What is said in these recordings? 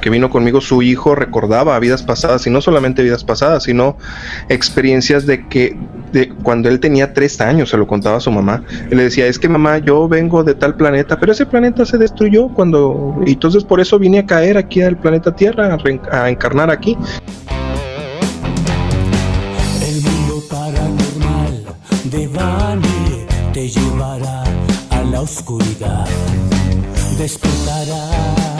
que vino conmigo, su hijo recordaba vidas pasadas, y no solamente vidas pasadas, sino experiencias de que de cuando él tenía tres años, se lo contaba a su mamá, él le decía, es que mamá, yo vengo de tal planeta, pero ese planeta se destruyó cuando, y entonces por eso vine a caer aquí al planeta Tierra, a, a encarnar aquí. El mundo paranormal de Bani te llevará a la oscuridad. Despertará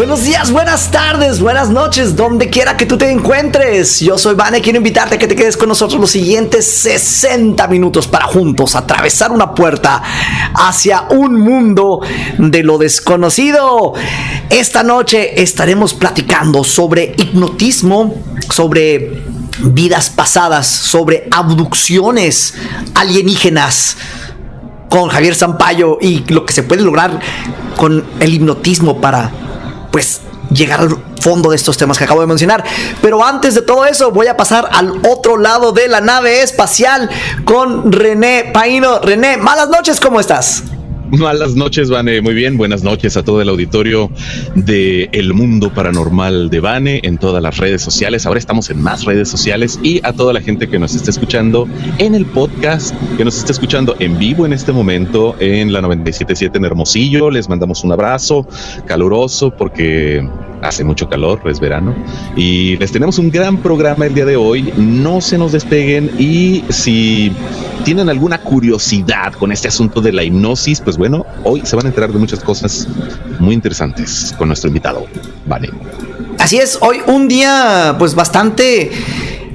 Buenos días, buenas tardes, buenas noches, donde quiera que tú te encuentres. Yo soy Vane, quiero invitarte a que te quedes con nosotros los siguientes 60 minutos para juntos atravesar una puerta hacia un mundo de lo desconocido. Esta noche estaremos platicando sobre hipnotismo, sobre vidas pasadas, sobre abducciones alienígenas con Javier Sampaio y lo que se puede lograr con el hipnotismo para pues llegar al fondo de estos temas que acabo de mencionar. Pero antes de todo eso, voy a pasar al otro lado de la nave espacial con René Paino. René, malas noches, ¿cómo estás? Malas noches, Vane. Muy bien, buenas noches a todo el auditorio de El Mundo Paranormal de Vane en todas las redes sociales. Ahora estamos en más redes sociales y a toda la gente que nos está escuchando en el podcast, que nos está escuchando en vivo en este momento en la 977 en Hermosillo. Les mandamos un abrazo caluroso porque hace mucho calor, es verano. Y les tenemos un gran programa el día de hoy. No se nos despeguen y si tienen alguna curiosidad con este asunto de la hipnosis, pues bueno, hoy se van a enterar de muchas cosas muy interesantes con nuestro invitado. Vale. Así es, hoy un día pues bastante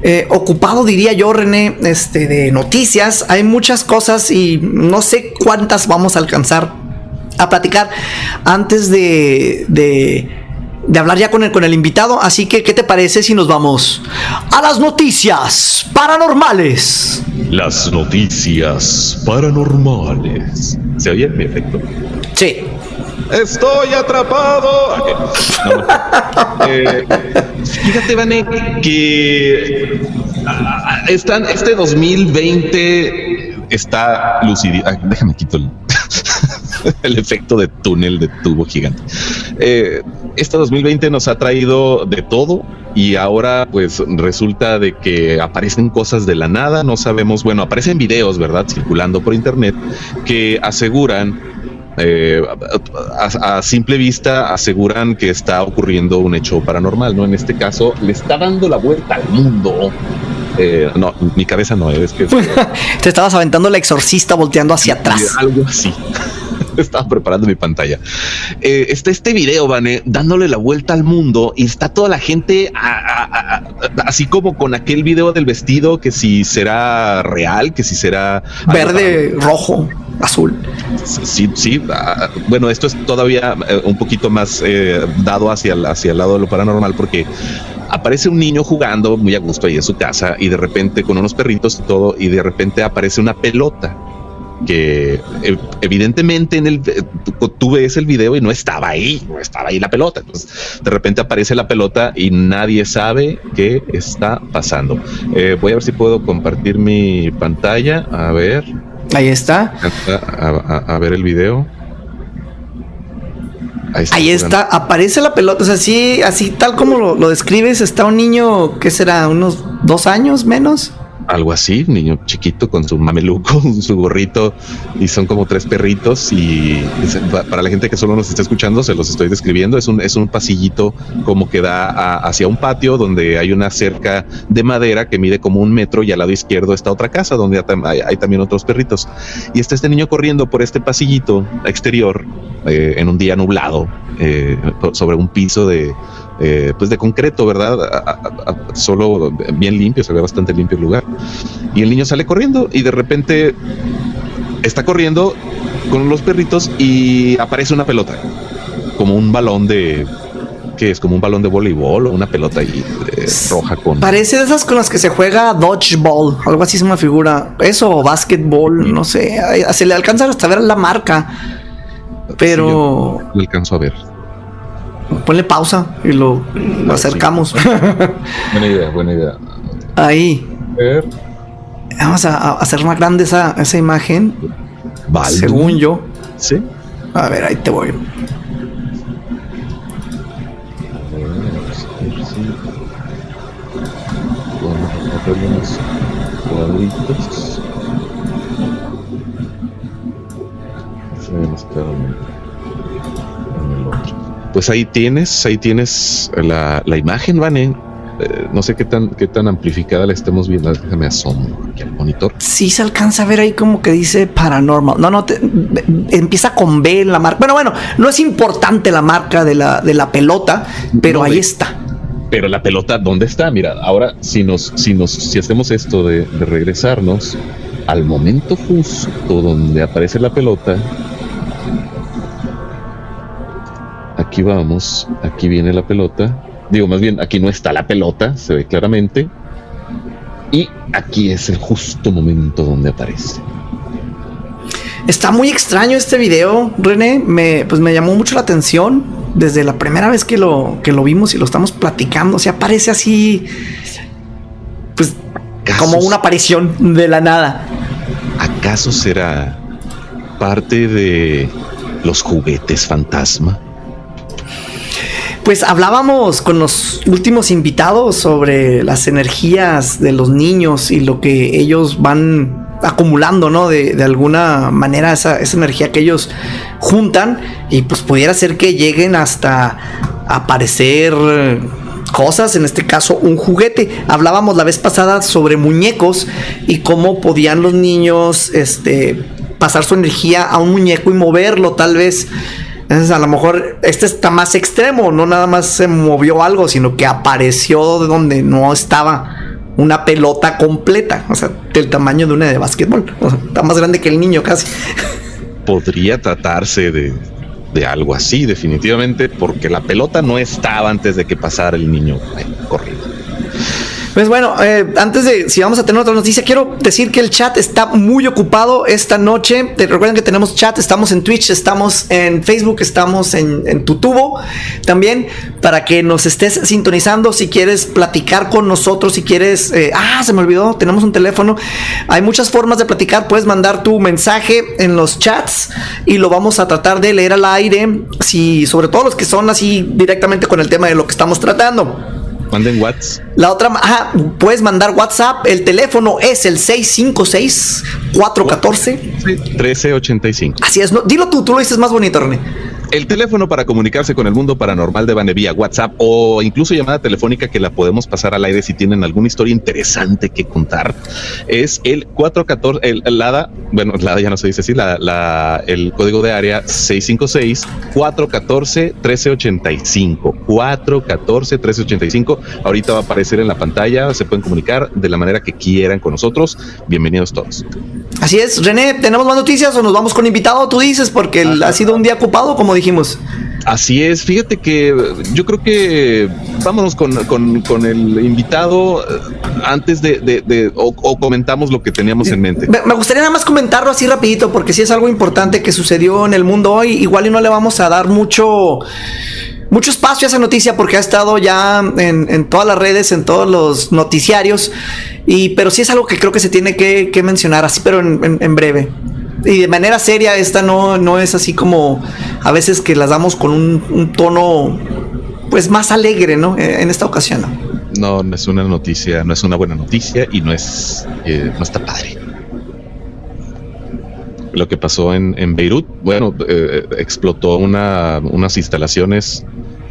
eh, ocupado diría yo René, este, de noticias. Hay muchas cosas y no sé cuántas vamos a alcanzar a platicar antes de... de de hablar ya con el, con el invitado. Así que, ¿qué te parece si nos vamos a las noticias paranormales? Las noticias paranormales. ¿Se oye mi efecto? Sí. Estoy atrapado. No. Eh, fíjate, Vané, que ah, están, este 2020 está lucido. Déjame quito el, efecto de túnel de tubo gigante. Eh, este 2020 nos ha traído de todo y ahora pues resulta de que aparecen cosas de la nada, no sabemos, bueno, aparecen videos, ¿verdad? Circulando por internet que aseguran eh, a, a, simple vista aseguran que está ocurriendo un hecho paranormal, ¿no? En este caso, le está dando la vuelta al mundo. Eh, no, mi cabeza no, es que... Te estabas aventando el exorcista volteando hacia atrás. Algo así. Estaba preparando mi pantalla. Eh, está este video, Vane, dándole la vuelta al mundo y está toda la gente a, a, a, así como con aquel video del vestido que si será real, que si será verde, rojo, azul. Sí, sí. bueno, esto es todavía eh, un poquito más eh, dado hacia el, hacia el lado de lo paranormal porque aparece un niño jugando muy a gusto ahí en su casa y de repente con unos perritos y todo y de repente aparece una pelota que evidentemente en el tú ves el video y no estaba ahí, no estaba ahí la pelota. Entonces, de repente aparece la pelota y nadie sabe qué está pasando. Eh, voy a ver si puedo compartir mi pantalla. A ver. Ahí está. A, a, a ver el video. Ahí está, Ahí está, aparece la pelota, o sea, así, así tal como lo, lo describes, está un niño, ¿qué será? ¿Unos dos años menos? Algo así, niño chiquito con su mameluco, su gorrito, y son como tres perritos. Y para la gente que solo nos está escuchando, se los estoy describiendo. Es un, es un pasillito como que da hacia un patio donde hay una cerca de madera que mide como un metro, y al lado izquierdo está otra casa donde hay, hay también otros perritos. Y está este niño corriendo por este pasillito exterior eh, en un día nublado eh, sobre un piso de eh, pues de concreto, ¿verdad? A, a, a, solo bien limpio, se ve bastante limpio el lugar. Y el niño sale corriendo y de repente está corriendo con los perritos y aparece una pelota, como un balón de que es como un balón de voleibol o una pelota ahí eh, roja con. Parece de esas con las que se juega dodgeball, algo así es una figura. Eso, o basketball, no sé. Se le alcanza hasta ver la marca. Pero Sí, yo alcanzo a ver. Ponle pausa y lo, lo acercamos. Buena idea, buena idea. Ahí. Vamos a, a hacer más grande esa, esa imagen. Baldu. Según yo. Sí. A ver, ahí te voy. Unos cuadritos. Se ve más Pues ahí tienes, ahí tienes la, la imagen, Vane. Eh, no sé qué tan, qué tan amplificada la estemos viendo. Déjame asomo aquí al monitor. Sí se alcanza a ver ahí como que dice paranormal. No, no, te- empieza con B en la marca. Bueno, bueno, no es importante la marca de la, de la pelota, pero No, ahí de- está. Pero la pelota, ¿dónde está? Mira, ahora si nos, si nos, si hacemos esto de, de regresarnos al momento justo donde aparece la pelota, aquí vamos, aquí viene la pelota. Digo, más bien, aquí no está la pelota, se ve claramente. Y aquí es el justo momento donde aparece. Está muy extraño este video, René. Me, pues me llamó mucho la atención desde la primera vez que lo, que lo vimos y lo estamos platicando. O sea, parece así, pues como ¿Acaso- una aparición de la nada. ¿Acaso será parte de los juguetes fantasma? Pues hablábamos con los últimos invitados sobre las energías de los niños y lo que ellos van acumulando, ¿no? De, de alguna manera esa, esa energía que ellos juntan y pues pudiera ser que lleguen hasta aparecer cosas, en este caso un juguete. Hablábamos la vez pasada sobre muñecos y cómo podían los niños este, pasar su energía a un muñeco y moverlo tal vez. Entonces, a lo mejor este está más extremo, no nada más se movió algo, sino que apareció de donde no estaba una pelota completa, o sea, del tamaño de una de básquetbol. Está más grande que el niño casi. podría tratarse de, de algo así, definitivamente, porque la pelota no estaba antes de que pasara el niño eh, corriendo. Pues bueno, eh, antes de si vamos a tener otra noticia, quiero decir que el chat está muy ocupado esta noche. Recuerden que tenemos chat, estamos en Twitch, estamos en Facebook, estamos en, en Tutubo también para que nos estés sintonizando. Si quieres platicar con nosotros, si quieres, eh, ah, se me olvidó, tenemos un teléfono. Hay muchas formas de platicar. Puedes mandar tu mensaje en los chats y lo vamos a tratar de leer al aire. Si, sobre todo los que son así directamente con el tema de lo que estamos tratando. Manden Watts. La otra, ajá, puedes mandar WhatsApp. El teléfono es el 656-414. 1385. Así es, no, dilo tú, tú lo dices más bonito, René. El teléfono para comunicarse con el mundo paranormal de Vane vía WhatsApp o incluso llamada telefónica que la podemos pasar al aire si tienen alguna historia interesante que contar es el 414, el, el LADA, bueno, LADA ya no se dice así, la, la- el código de área 656-414-1385. 414-1385. Ahorita va a aparecer en la pantalla, se pueden comunicar de la manera que quieran con nosotros. Bienvenidos todos. Así es, René, ¿tenemos más noticias o nos vamos con invitado? Tú dices, porque ha sido un día ocupado, como dijimos. Así es, fíjate que yo creo que vámonos con, con- con el invitado eh, antes de, de- de- o, o comentamos lo que teníamos en mente. Me gustaría nada más comentarlo así rapidito, porque sí es algo importante que sucedió en el mundo hoy. Igual y no le vamos a dar mucho, mucho espacio a esa noticia porque ha estado ya en, en todas las redes, en todos los noticiarios. Y, pero sí es algo que creo que se tiene que, que mencionar así, pero en, en- en breve. Y de manera seria, esta no, no es así como a veces que las damos con un, tono pues más alegre, ¿no? En, en esta ocasión, ¿no? No, no es una noticia, no es una buena noticia y no es, eh, no está padre. Lo que pasó en, en Beirut, bueno, eh, explotó una, unas instalaciones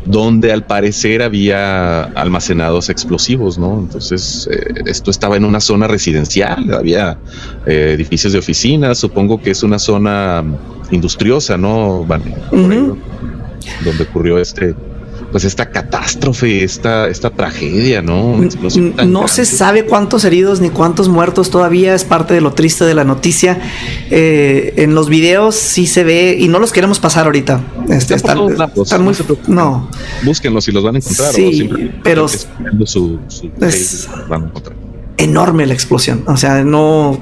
donde al parecer había almacenados explosivos, ¿no? Entonces, eh, esto estaba en una zona residencial, había eh, edificios de oficinas, supongo que es una zona industriosa, ¿no? ¿no? Donde ocurrió este, pues esta catástrofe, esta, esta tragedia, ¿no? no se sabe cuántos heridos ni cuántos muertos todavía, es parte de lo triste de la noticia. Eh, en los videos sí se ve, y no los queremos pasar ahorita. Este, están, muy, no, Búsquenlos y los van a encontrar. Sí, pero es enorme la explosión. O sea, no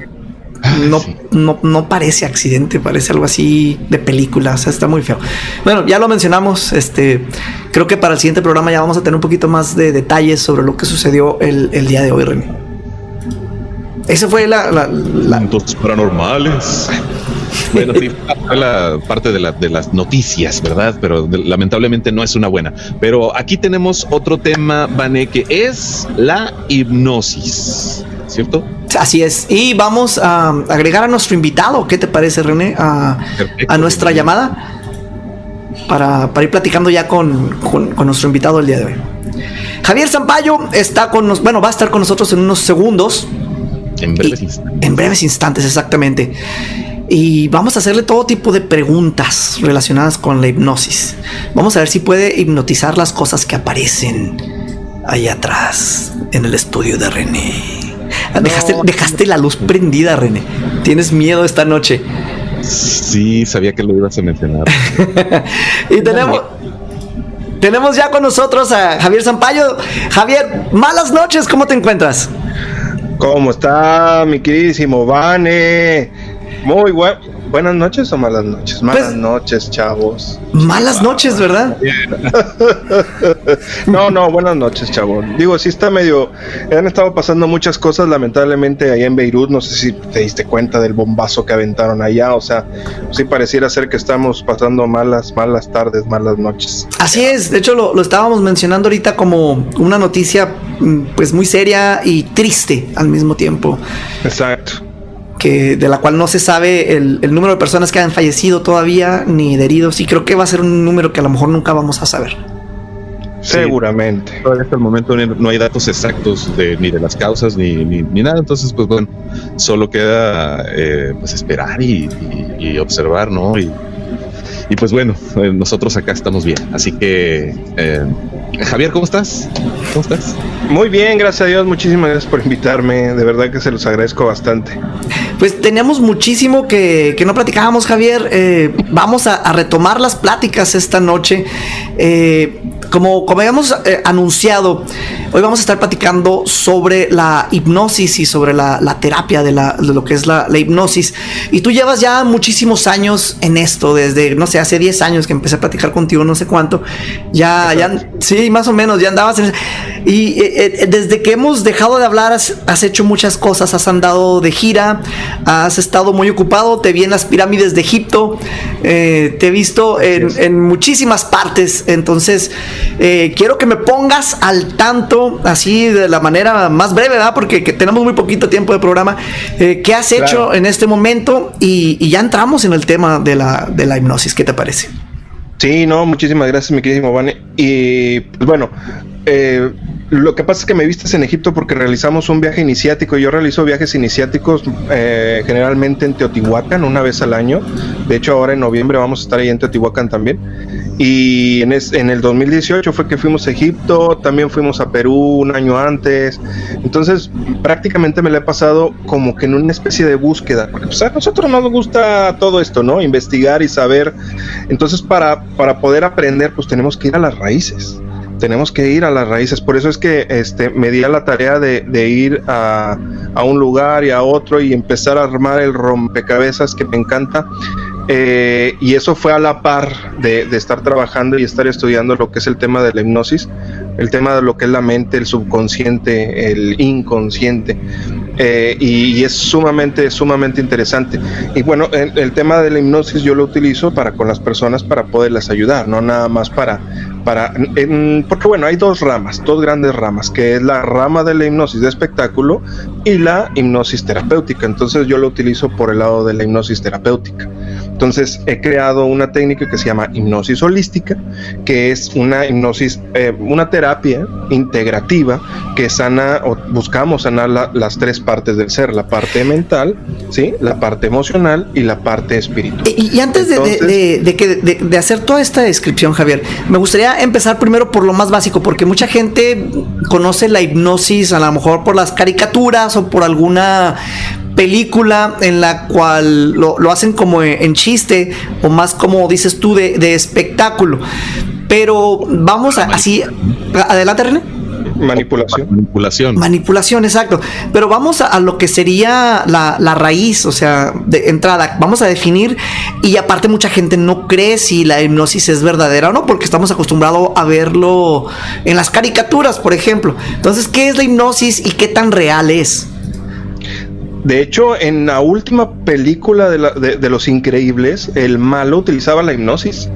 no, no, no, parece accidente, parece algo así de película. O sea, está muy feo. Bueno, ya lo mencionamos. Este, creo que para el siguiente programa ya vamos a tener un poquito más de detalles sobre lo que sucedió el, día de hoy, René. Esa fue la, la, paranormales. Bueno, sí, fue la parte de, la, de las noticias, ¿verdad? Pero lamentablemente no es una buena. Pero aquí tenemos otro tema, Vane, que es la hipnosis. ¿cierto? Así es. Y vamos a agregar a nuestro invitado. ¿Qué te parece, René? A, nuestra llamada para, ir platicando ya con, nuestro invitado el día de hoy. Javier Zampayo está con nos, bueno, va a estar con nosotros en unos segundos. En breves instantes. En breves instantes, exactamente. Y vamos a hacerle todo tipo de preguntas relacionadas con la hipnosis. Vamos a ver si puede hipnotizar las cosas que aparecen ahí atrás en el estudio de René. Dejaste, la luz prendida, René. Tienes miedo esta noche. Sí, sabía que lo ibas a mencionar. y tenemos, tenemos ya con nosotros a Javier Zampayo. Javier, malas noches, ¿cómo te encuentras? ¿Cómo está mi queridísimo Vane? Muy bueno buenas noches o malas noches. Malas pues, noches, chavos. Malas noches, ¿verdad? no, no, buenas noches, chavos. Digo, sí está medio. Han estado pasando muchas cosas, lamentablemente, allá en Beirut. No sé si te diste cuenta del bombazo que aventaron allá. O sea, sí pareciera ser que estamos pasando malas, malas tardes, malas noches. Así es. De hecho, lo, lo estábamos mencionando ahorita como una noticia, mm, pues muy seria y triste al mismo tiempo. Exacto de la cual no se sabe el, número de personas que han fallecido todavía ni de heridos y creo que va a ser un número que a lo mejor nunca vamos a saber. Seguramente. Todavía hasta el momento no hay datos exactos de, ni de las causas ni, ni, nada, entonces pues bueno, solo queda eh, pues esperar y, observar, ¿no? Y, y pues bueno, eh, nosotros acá estamos bien, así que eh, Javier, ¿cómo estás? ¿Cómo estás? Muy bien, gracias a Dios. Muchísimas gracias por invitarme. De verdad que se los agradezco bastante. Pues teníamos muchísimo que, no platicábamos, Javier. Eh, vamos a, retomar las pláticas esta noche. Eh, como, como habíamos eh, anunciado, hoy vamos a estar platicando sobre la hipnosis y sobre la, terapia de, lo que es la, hipnosis. Y tú llevas ya muchísimos años en esto, desde, no sé, hace 10 años que empecé a platicar contigo, no sé cuánto. Ya, ya, sí, más o menos, ya andabas en... Y eh, desde que hemos dejado de hablar, has, hecho muchas cosas. Has andado de gira, has estado muy ocupado. Te vi en las pirámides de Egipto, eh, te he visto en, muchísimas partes. Entonces, eh, quiero que me pongas al tanto, así de la manera más breve, ¿verdad? Porque tenemos muy poquito tiempo de programa. ¿Qué has hecho en este momento? Y, ya entramos en el tema de la, de la hipnosis. ¿Qué te parece? Sí, no, muchísimas gracias, mi querido Vane. Y pues bueno, eh, lo que pasa es que me vistes en Egipto porque realizamos un viaje iniciático. Yo realizo viajes iniciáticos eh, generalmente en Teotihuacán una vez al año. De hecho, ahora en noviembre vamos a estar ahí en Teotihuacán también. Y en, el 2018 fue que fuimos a Egipto, también fuimos a Perú un año antes. Entonces, prácticamente me lo he pasado como que en una especie de búsqueda. Porque pues, a nosotros nos gusta todo esto, ¿no? Investigar y saber. Entonces, para, para poder aprender, pues tenemos que ir a las raíces tenemos que ir a las raíces. Por eso es que este, me di a la tarea de, ir a, un lugar y a otro y empezar a armar el rompecabezas que me encanta. Eh, y eso fue a la par de, de, estar trabajando y estar estudiando lo que es el tema de la hipnosis, el tema de lo que es la mente, el subconsciente, el inconsciente. Eh, y, es sumamente, sumamente interesante. Y bueno, el, tema de la hipnosis yo lo utilizo para con las personas para poderlas ayudar, no nada más para, para, porque bueno, hay dos ramas, dos grandes ramas, que es la rama de la hipnosis de espectáculo y la hipnosis terapéutica. Entonces yo lo utilizo por el lado de la hipnosis terapéutica. Entonces he creado una técnica que se llama hipnosis holística, que es una hipnosis, eh, una terapia integrativa que sana o buscamos sanar las tres partes del ser, la parte mental, ¿sí? la parte emocional y la parte espiritual. Y, antes de, de, hacer toda esta descripción, Javier, me gustaría gustaría empezar primero por lo más básico, porque mucha gente conoce la hipnosis a lo mejor por las caricaturas o por alguna película en la cual lo, lo hacen como en chiste o más como dices tú de, de espectáculo. Pero vamos a, así, adelante René. Manipulación. Manipulación. Manipulación, exacto. Pero vamos a, a lo que sería la, la raíz, o sea, de entrada. Vamos a definir, y aparte mucha gente no cree si la hipnosis es verdadera o no, porque estamos acostumbrados a verlo en las caricaturas, por ejemplo. Entonces, ¿qué es la hipnosis y qué tan real es? De hecho, en la última película de, la- de- Los Increíbles, el malo utilizaba la hipnosis.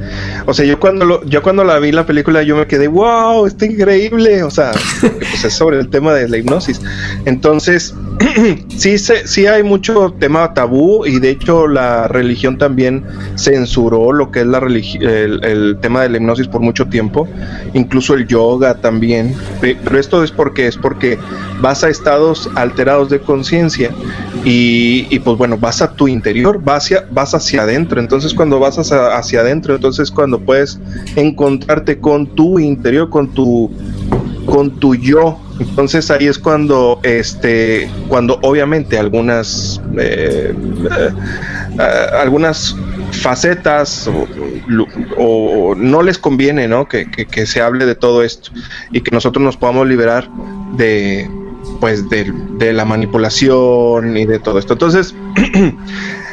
O sea, yo cuando, lo- yo cuando la vi la película, yo me quedé, wow, está increíble. O sea, pues es sobre el tema de la hipnosis. Entonces, sí, se- sí hay mucho tema tabú y de hecho la religión también censuró lo que es la el, el tema de la hipnosis por mucho tiempo, incluso el yoga también. Pe- Pero esto es porque es porque vas a estados alterados de conciencia y, pues bueno, vas a tu interior, vas hacia, vas hacia adentro. Entonces cuando vas hacia, hacia adentro, entonces cuando puedes encontrarte con tu interior, con tu con tu yo. Entonces ahí es cuando, este, cuando obviamente algunas, eh, eh, algunas facetas o, no les conviene, ¿no? Que- que se hable de todo esto y que nosotros nos podamos liberar de, pues, de, de la manipulación y de todo esto. Entonces,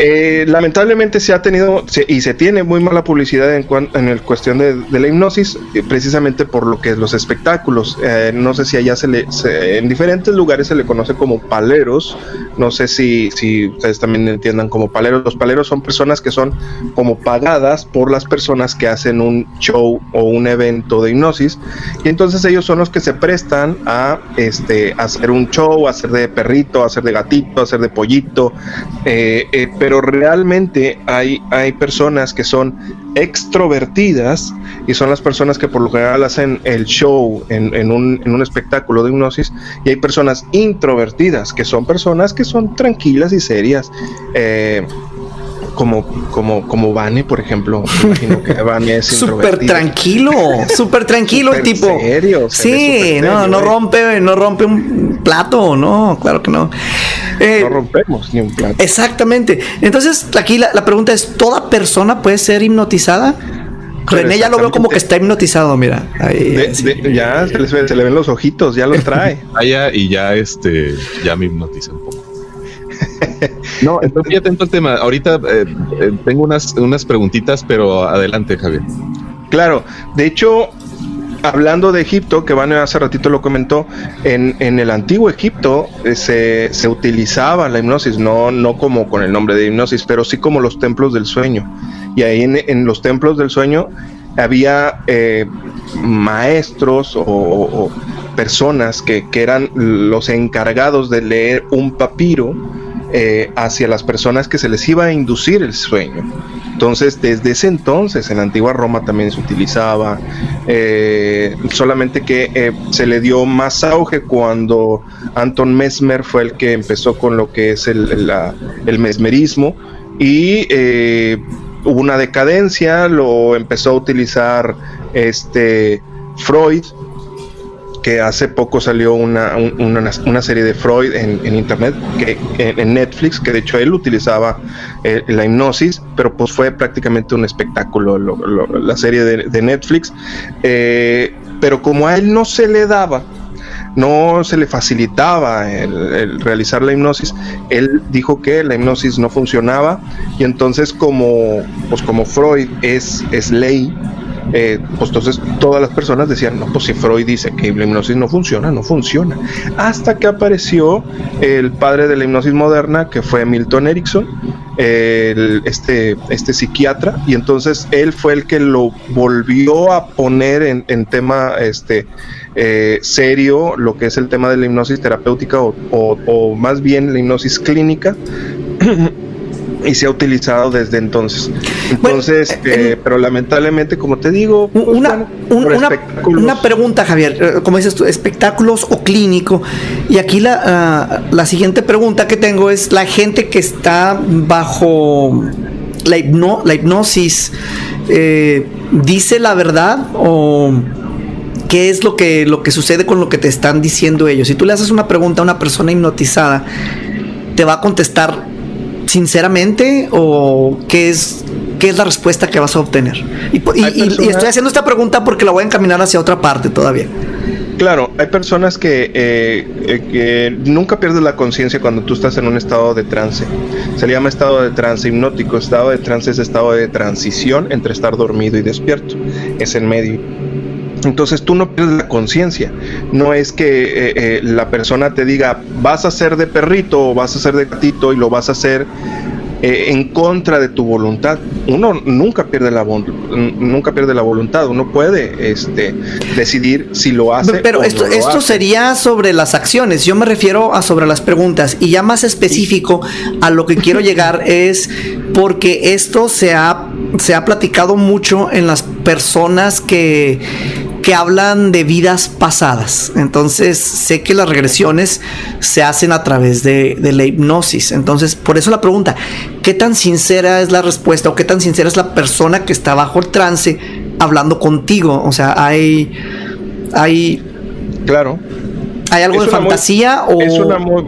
Eh, lamentablemente se ha tenido y se tiene muy mala publicidad en, cuan- en el cuestión de, la hipnosis, eh, precisamente por lo que es los espectáculos. Eh, no sé si allá se le, en diferentes lugares se le conoce como paleros. No sé si, ustedes también entiendan como paleros. Los paleros son personas que son como pagadas por las personas que hacen un show o un evento de hipnosis. Y entonces ellos son los que se prestan a este, hacer un show, hacer de perrito, hacer de gatito, hacer de pollito. eh, pero realmente hay, hay personas que son extrovertidas y son las personas que por lo general hacen el show en, en un, en un espectáculo de hipnosis y hay personas introvertidas que son personas que son tranquilas y serias. eh, como, como, como Vane, por ejemplo. Imagino que Vane es Súper tranquilo, súper tranquilo el tipo. serio, sí, no, serio, no eh. rompe, no rompe un plato, no, claro que no. Eh, No rompemos ni un plato. exactamente. Entonces, aquí la, la pregunta es: ¿toda persona puede ser hipnotizada? Pero René ya lo veo como que está hipnotizado, mira. Ahí, De- sí. de- ya se, les ve- se le ven los ojitos, ya los trae. Allá y ya este ya me hipnotiza un poco. No, estoy muy atento al tema. Ahorita eh, eh, tengo unas, unas preguntitas, pero adelante, Javier. Claro, de hecho, hablando de Egipto, que Van hace ratito lo comentó, en, en el antiguo Egipto eh, se, se utilizaba la hipnosis, no, no como con el nombre de hipnosis, pero sí como los templos del sueño. Y ahí en, en los templos del sueño había eh, maestros o, o- o personas que, que eran los encargados de leer un papiro eh, hacia las personas que se les iba a inducir el sueño. Entonces, desde ese entonces, en la antigua Roma también se utilizaba, eh, solamente que eh, se le dio más auge cuando Anton Mesmer fue el que empezó con lo que es el, el- mesmerismo y hubo una decadencia, lo empezó a utilizar este Freud, que hace poco salió una, un- una, una serie de Freud en, en internet, que, en, en Netflix, que de hecho él utilizaba eh, la hipnosis, pero pues fue prácticamente un espectáculo lo- lo- la serie de, de Netflix. Eh, pero como a él no se le daba, no se le facilitaba el, el realizar la hipnosis, él dijo que la hipnosis no funcionaba y entonces como, pues como Freud es, es ley, eh, pues entonces todas las personas decían, no, pues si Freud dice que la hipnosis no funciona, no funciona. Hasta que apareció el padre de la hipnosis moderna, que fue Milton Erickson, este, este psiquiatra, y entonces él fue el que lo volvió a poner en, en tema este, eh, serio, lo que es el tema de la hipnosis terapéutica o, o- o más bien la hipnosis clínica. Y se ha utilizado desde entonces. Entonces, Bueno, eh, pero lamentablemente, como te digo, pues, Una, bueno, una, una pregunta, Javier. eh, Como dices tú, espectáculos o clínico. Y aquí la, ah, la siguiente pregunta que tengo es: la gente que está bajo la, hipno- la hipnosis eh, dice la verdad o qué es lo que, lo que sucede con lo que te están diciendo ellos. Si tú le haces una pregunta a una persona hipnotizada, ¿te va a contestar sinceramente o qué es, qué es la respuesta que vas a obtener? Y, y- estoy haciendo esta pregunta porque la voy a encaminar hacia otra parte todavía. Claro, hay personas que, eh, eh, que nunca pierden la conciencia cuando tú estás en un estado de trance. Se le llama estado de trance hipnótico. Estado de trance es estado de transición entre estar dormido y despierto. Es el medio. Entonces tú no pierdes la conciencia. No es que eh, eh, la persona te diga vas a ser de perrito o vas a ser de gatito y lo vas a hacer eh, en contra de tu voluntad. Uno nunca pierde la nunca pierde la voluntad. Uno puede este, decidir si lo hace. Pero o esto, no lo esto hace. sería sobre las acciones. Yo me refiero a sobre las preguntas. Y ya más específico a lo que quiero llegar es porque esto se ha, se ha platicado mucho en las personas que, que hablan de vidas pasadas. Entonces sé que las regresiones se hacen a través de, de la hipnosis. Entonces, por eso la pregunta, ¿qué tan sincera es la respuesta o qué tan sincera es la persona que está bajo el trance hablando contigo? O sea, hay... Hay, Claro. ¿Hay algo Es de muy- fantasía o Es una muy,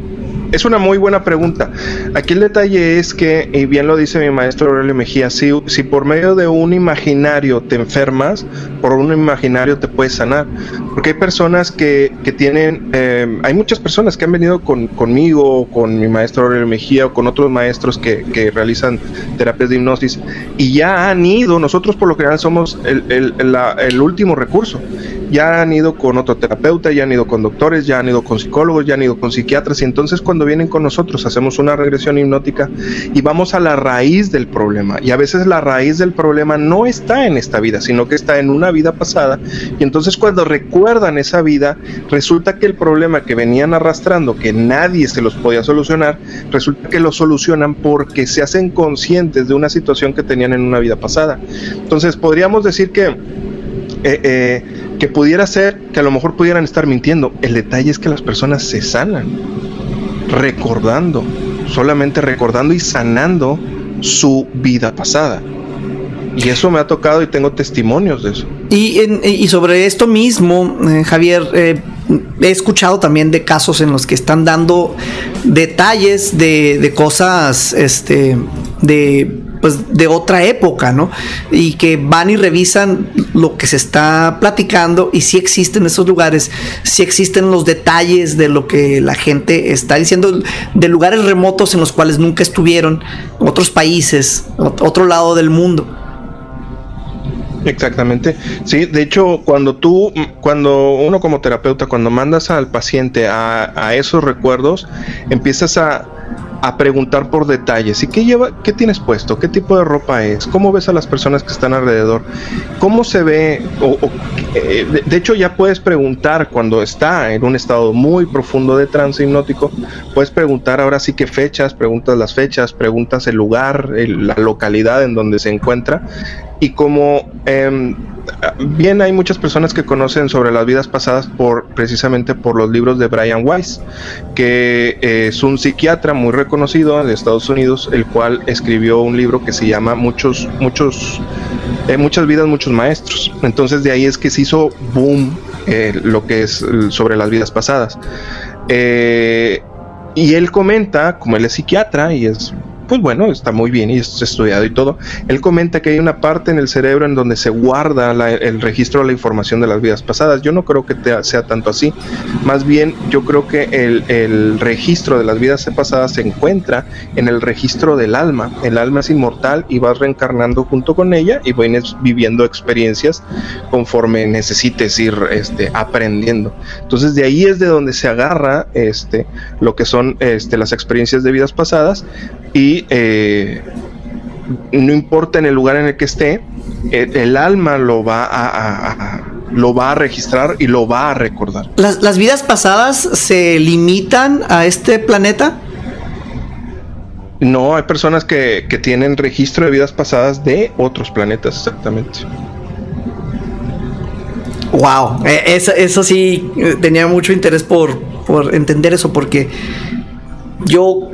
es una muy buena pregunta. Aquí el detalle es que, y bien lo dice mi maestro Aurelio Mejía, si, si por medio de un imaginario te enfermas, por un imaginario te puedes sanar. Porque hay personas que, que tienen, eh, hay muchas personas que han venido con, conmigo, con mi maestro Aurelio Mejía o con otros maestros que, que realizan terapias de hipnosis y ya han ido, nosotros por lo general somos el, el- el último recurso ya han ido con otro terapeuta, ya han ido con doctores, ya han ido con psicólogos, ya han ido con psiquiatras. Y entonces cuando vienen con nosotros hacemos una regresión hipnótica y vamos a la raíz del problema. Y a veces la raíz del problema no está en esta vida, sino que está en una vida pasada. Y entonces cuando recuerdan esa vida resulta que el problema que venían arrastrando, que nadie se los podía solucionar, resulta que lo solucionan porque se hacen conscientes de una situación que tenían en una vida pasada. Entonces podríamos decir que eh, eh, que pudiera ser que a lo mejor pudieran estar mintiendo. El detalle es que las personas se sanan recordando, solamente recordando y sanando su vida pasada. Y eso me ha tocado y tengo testimonios de eso. Y, en- y sobre esto mismo, eh, Javier, eh, he escuchado también de casos en los que están dando detalles de, de cosas, este, de pues de otra época, ¿no? Y que van y revisan lo que se está platicando y si existen esos lugares, si existen los detalles de lo que la gente está diciendo, de lugares remotos en los cuales nunca estuvieron, otros países, ot- otro lado del mundo. Exactamente. Sí, de hecho, cuando tú, cuando uno como terapeuta, cuando mandas al paciente a esos recuerdos, empiezas a, a preguntar por detalles. ¿Y qué lleva, qué tienes puesto? ¿Qué tipo de ropa es? ¿Cómo ves a las personas que están alrededor? ¿Cómo se ve? O, o, eh, de, hecho, ya puedes preguntar cuando está en un estado muy profundo de trance hipnótico. Puedes preguntar ahora sí qué fechas, preguntas las fechas, preguntas el lugar, la localidad en donde se encuentra y como em, bien hay muchas personas que conocen sobre las vidas pasadas por precisamente por los libros de Brian Weiss, que eh, es un psiquiatra muy reconocido de Estados Unidos, el cual escribió un libro que se llama Muchos, muchos, eh, muchas vidas, muchos maestros. Entonces de ahí es que se hizo boom eh, lo que es sobre las vidas pasadas. Y él comenta, como él es psiquiatra y es, pues bueno, está muy bien y es estudiado y todo, él comenta que hay una parte en el cerebro en donde se guarda el registro de la información de las vidas pasadas. Yo no creo que sea tanto así. Más bien, yo creo que el, el registro de las vidas pasadas se encuentra en el registro del alma. El alma es inmortal y vas reencarnando junto con ella y vienes viviendo experiencias conforme necesites ir este, aprendiendo. Entonces de ahí es de donde se agarra este, lo que son este, las experiencias de vidas pasadas y eh, no importa en el lugar en el que esté, el, el alma lo va a, a- a- lo va a registrar y lo va a recordar. ¿Las, las vidas pasadas se limitan a este planeta? No, hay personas que, que tienen registro de vidas pasadas de otros planetas, exactamente. Wow, eh, eso, eso sí, eh, tenía mucho interés por, por entender eso, porque yo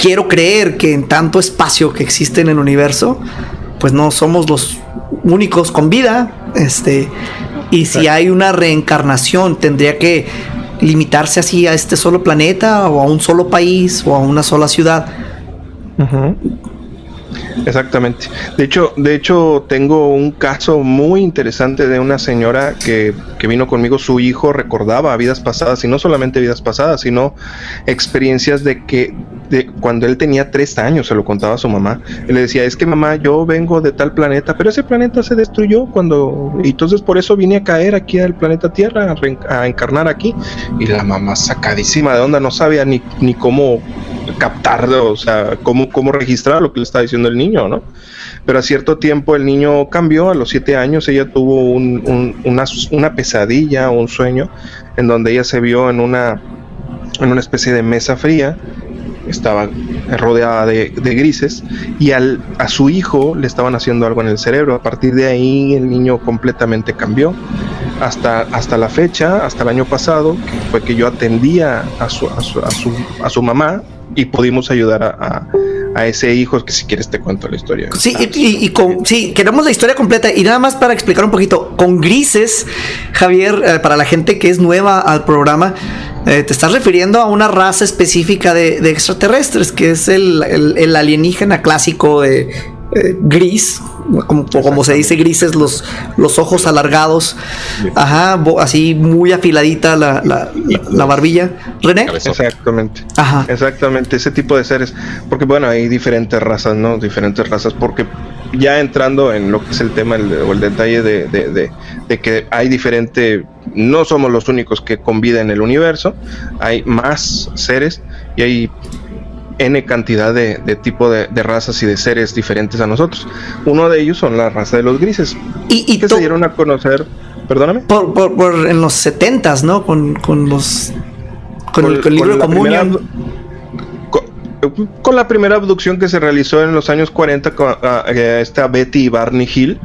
quiero creer que en tanto espacio que existe en el universo, pues no somos los únicos con vida. Este, y si hay una reencarnación, tendría que limitarse así a este solo planeta o a un solo país o a una sola ciudad. Exactamente. De hecho, de hecho, tengo un caso muy interesante de una señora que, que, vino conmigo. Su hijo recordaba vidas pasadas, y no solamente vidas pasadas, sino experiencias de que de cuando él tenía tres años, se lo contaba a su mamá. Él le decía, es que mamá, yo vengo de tal planeta, pero ese planeta se destruyó cuando... Y entonces por eso vine a caer aquí al planeta Tierra, a, encarnar aquí. Y la mamá sacadísima de onda, no sabía ni, ni cómo captar, o sea, cómo, cómo registrar lo que le está diciendo el niño, ¿no? Pero a cierto tiempo el niño cambió, a los siete años ella tuvo un, un, una, una, pesadilla, un sueño, en donde ella se vio en una, en una especie de mesa fría, estaba rodeada de, de grises, y al, a su hijo le estaban haciendo algo en el cerebro. A partir de ahí el niño completamente cambió. Hasta, hasta la fecha, hasta el año pasado, que fue que yo atendía a su, a su, a su, a su mamá, y pudimos ayudar a, a, a, ese hijo que si quieres te cuento la historia. Sí, y, y, con, sí, queremos la historia completa y nada más para explicar un poquito, con grises, Javier, eh, para la gente que es nueva al programa, eh, te estás refiriendo a una raza específica de, de extraterrestres, que es el, el, el alienígena clásico de eh, gris, como, como, se dice grises, los, los ojos alargados, ajá, así muy afiladita la, la, la, la barbilla. René. Exactamente. Ajá. Exactamente, ese tipo de seres. Porque bueno, hay diferentes razas, ¿no? Diferentes razas, porque ya entrando en lo que es el tema el, o el detalle de, de, de, de, que hay diferente, no somos los únicos que conviven en el universo, hay más seres y hay N cantidad de, de tipo de, de, razas y de seres diferentes a nosotros. Uno de ellos son la raza de los grises. Y, y que se dieron a conocer, perdóname. Por, por, por en los setentas, ¿no? Con, con los... Con, con el, con el libro de comunión con la primera abducción que se realizó en los años 40 con a, a esta Betty y Barney Hill,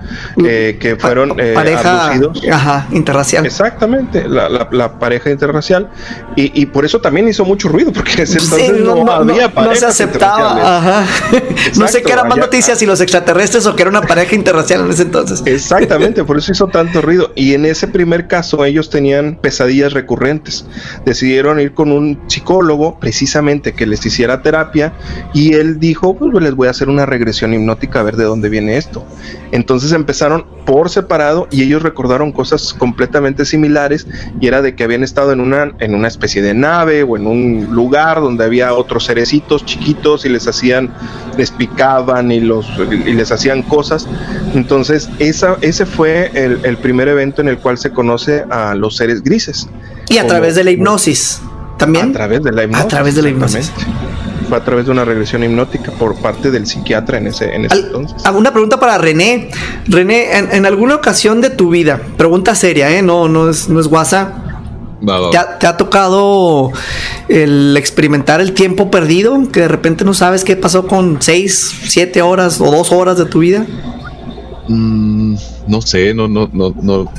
eh, que fueron eh, pareja abducidos. Ajá, interracial. Exactamente, la, la, la pareja interracial. Y, y, por eso también hizo mucho ruido, porque ese entonces sí, no, no, había no, no se aceptaba. Ajá. Exacto, no sé qué era más noticias, si los extraterrestres o que era una pareja interracial en ese entonces. Exactamente, por eso hizo tanto ruido. Y en ese primer caso, ellos tenían pesadillas recurrentes. Decidieron ir con un psicólogo, precisamente, que les hiciera terapia y él dijo, pues les voy a hacer una regresión hipnótica a ver de dónde viene esto. Entonces empezaron por separado y ellos recordaron cosas completamente similares y era de que habían estado en una, en una especie de nave o en un lugar donde había otros cerecitos chiquitos y les hacían, les picaban y, los, y les hacían cosas. Entonces esa, ese fue el, el primer evento en el cual se conoce a los seres grises. Y a como, través de la hipnosis. También. A través de la hipnosis. A través de la hipnosis fue a través de una regresión hipnótica por parte del psiquiatra en ese, en ese Al, entonces. Una pregunta para René. René, en, en, alguna ocasión de tu vida, pregunta seria, ¿eh? No, no es, no es guasa. Va, va. ¿Te, ha, ¿Te, ha, tocado el experimentar el tiempo perdido? Que de repente no sabes qué pasó con seis, siete horas o dos horas de tu vida. Mm, no sé, no, no, no, no,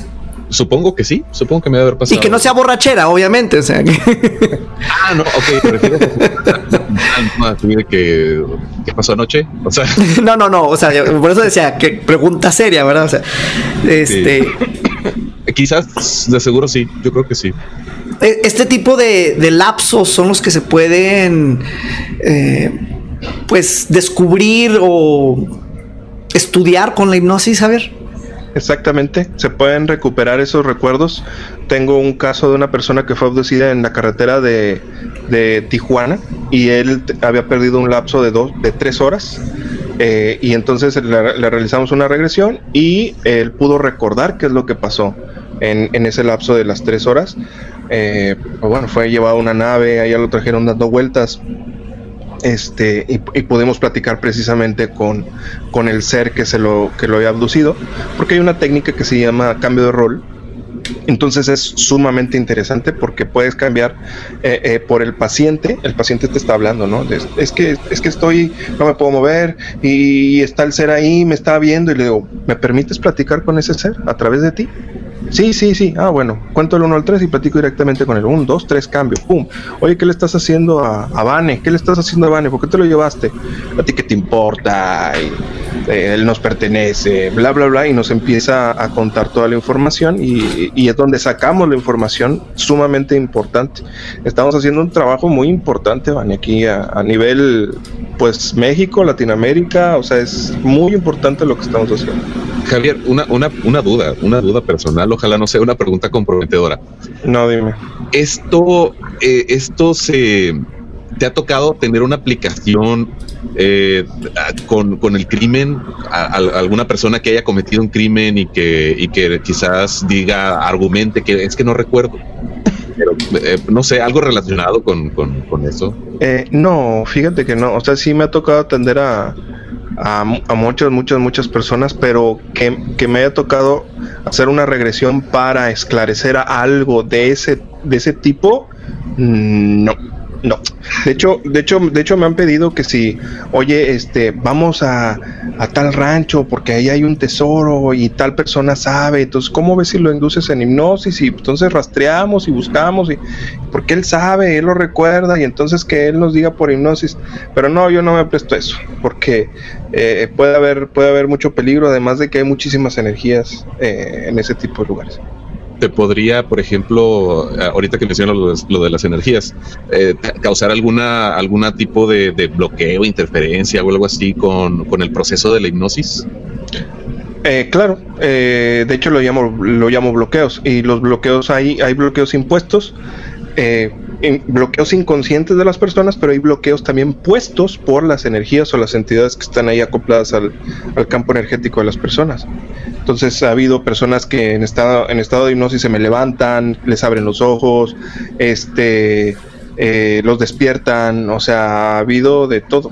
Supongo que sí, supongo que me debe haber pasado. Y que no sea borrachera, obviamente, o sea. Que... ah, no, ok, vida que, que pasó anoche, o sea. no, no, no, o sea, por eso decía que pregunta seria, ¿verdad? O sea, este. Sí. Quizás, de seguro sí, yo creo que sí. Este tipo de, de lapsos son los que se pueden, eh, pues, descubrir o estudiar con la hipnosis, a ver. Exactamente, se pueden recuperar esos recuerdos. Tengo un caso de una persona que fue abducida en la carretera de, de Tijuana y él había perdido un lapso de, dos, de tres horas. Eh, y entonces le, realizamos una regresión y él pudo recordar qué es lo que pasó en, ese lapso de las tres horas. Eh, bueno, fue llevado a una nave, allá lo trajeron dando vueltas este y, podemos platicar precisamente con, con el ser que se lo que lo había abducido porque hay una técnica que se llama cambio de rol entonces es sumamente interesante porque puedes cambiar eh, eh, por el paciente, el paciente te está hablando, ¿no? Es, que es que estoy, no me puedo mover y está el ser ahí, me está viendo y le digo, ¿me permites platicar con ese ser a través de ti? Sí, sí, sí. Ah, bueno, cuento el 1 al 3 y platico directamente con el 1, 2, 3, cambio. Pum. Oye, ¿qué le estás haciendo a, a Vane? ¿Qué le estás haciendo a Vane? ¿Por qué te lo llevaste? A ti qué te importa. Eh, él nos pertenece, bla, bla, bla. Y nos empieza a contar toda la información y, y es donde sacamos la información sumamente importante. Estamos haciendo un trabajo muy importante, Vane, aquí a, a nivel, pues, México, Latinoamérica. O sea, es muy importante lo que estamos haciendo. Javier, una, una, una duda, una duda personal, ojalá no sea una pregunta comprometedora. No, dime. Esto, eh, esto se te ha tocado tener una aplicación eh, con, con, el crimen, a, a, alguna persona que haya cometido un crimen y que, y que quizás diga, argumente que es que no recuerdo. Pero eh, no sé, algo relacionado con, con, con eso. Eh, no, fíjate que no. O sea, sí me ha tocado atender a, a, a, muchas, muchas, muchas personas, pero que, que, me haya tocado hacer una regresión para esclarecer algo de ese, de ese tipo, mm, no. No, de hecho, de hecho, de hecho me han pedido que si, oye, este, vamos a, tal rancho porque ahí hay un tesoro y tal persona sabe, entonces, ¿cómo ves si lo induces en hipnosis? Y entonces rastreamos y buscamos y porque él sabe, él lo recuerda y entonces que él nos diga por hipnosis, pero no, yo no me presto eso, porque eh, puede haber, puede haber mucho peligro, además de que hay muchísimas energías eh, en ese tipo de lugares te podría, por ejemplo, ahorita que mencionas lo, lo, de las energías, eh, causar alguna alguna tipo de, de, bloqueo, interferencia o algo así con, con el proceso de la hipnosis? Eh, claro, eh, de hecho lo llamo lo llamo bloqueos y los bloqueos hay hay bloqueos impuestos. Eh, bloqueos inconscientes de las personas, pero hay bloqueos también puestos por las energías o las entidades que están ahí acopladas al, al, campo energético de las personas. Entonces ha habido personas que en estado, en estado de hipnosis se me levantan, les abren los ojos, este, eh, los despiertan, o sea, ha habido de todo.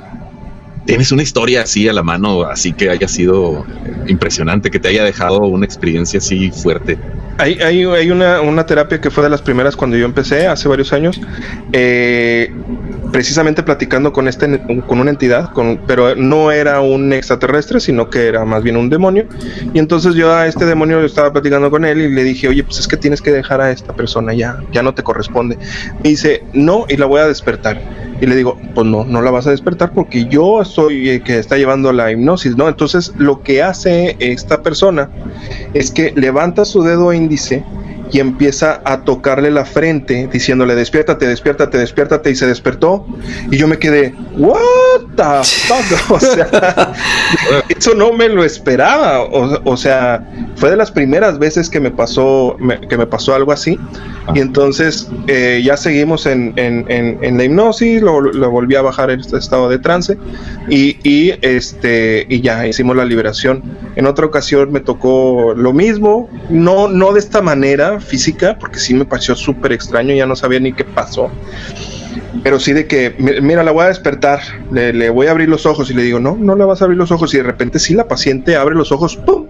¿Tienes una historia así a la mano, así que haya sido impresionante, que te haya dejado una experiencia así fuerte? Hay, una, terapia que fue de las primeras cuando yo empecé, hace varios años, eh, precisamente platicando con, este, con una entidad, pero no era un extraterrestre, sino que era más bien un demonio. Y entonces yo a este demonio estaba platicando con él y le dije, oye, pues es que tienes que dejar a esta persona ya, ya no te corresponde. Me dice, no, y la voy a despertar. Y le digo, pues no, no la vas a despertar porque yo soy el que está llevando la hipnosis, ¿no? Entonces lo que hace esta persona es que levanta su dedo índice y empieza a tocarle la frente diciéndole despiértate, despiértate, despiértate y se despertó. Y yo me quedé what the fuck o sea eso no me lo esperaba. O, o, sea fue de las primeras veces que me pasó me, que me pasó algo así. Y entonces eh, ya seguimos en, en, en, en la hipnosis lo, lo, volví a bajar en este estado de trance y, y este y ya hicimos la liberación. En otra ocasión me tocó lo mismo no no de esta manera física, porque sí me pareció súper extraño, ya no sabía ni qué pasó. Pero sí de que, mira, la voy a despertar, le, le, voy a abrir los ojos y le digo, no, no le vas a abrir los ojos. Y de repente sí la paciente abre los ojos, ¡pum!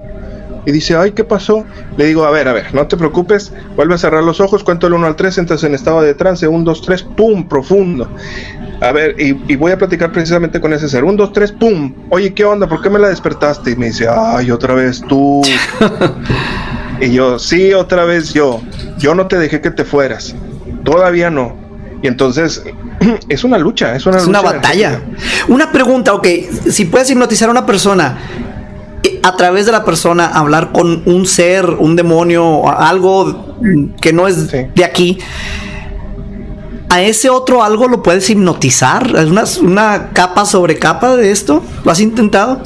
Y dice, ay, ¿qué pasó? Le digo, a ver, a ver, no te preocupes, vuelve a cerrar los ojos, cuento el 1 al 3, entras en estado de trance, 1, 2, 3, ¡pum! Profundo. A ver, y, y, voy a platicar precisamente con ese ser. 1, 2, 3, ¡pum! Oye, ¿qué onda? ¿Por qué me la despertaste? Y me dice, ay, otra vez tú. Y yo, sí, otra vez yo. Yo no te dejé que te fueras. Todavía no. Y entonces es una lucha, es una, es lucha una batalla. Una pregunta, ok, si puedes hipnotizar a una persona, a través de la persona hablar con un ser, un demonio, algo que no es sí. de aquí, a ese otro algo lo puedes hipnotizar. ¿Es una, una capa sobre capa de esto? ¿Lo has intentado?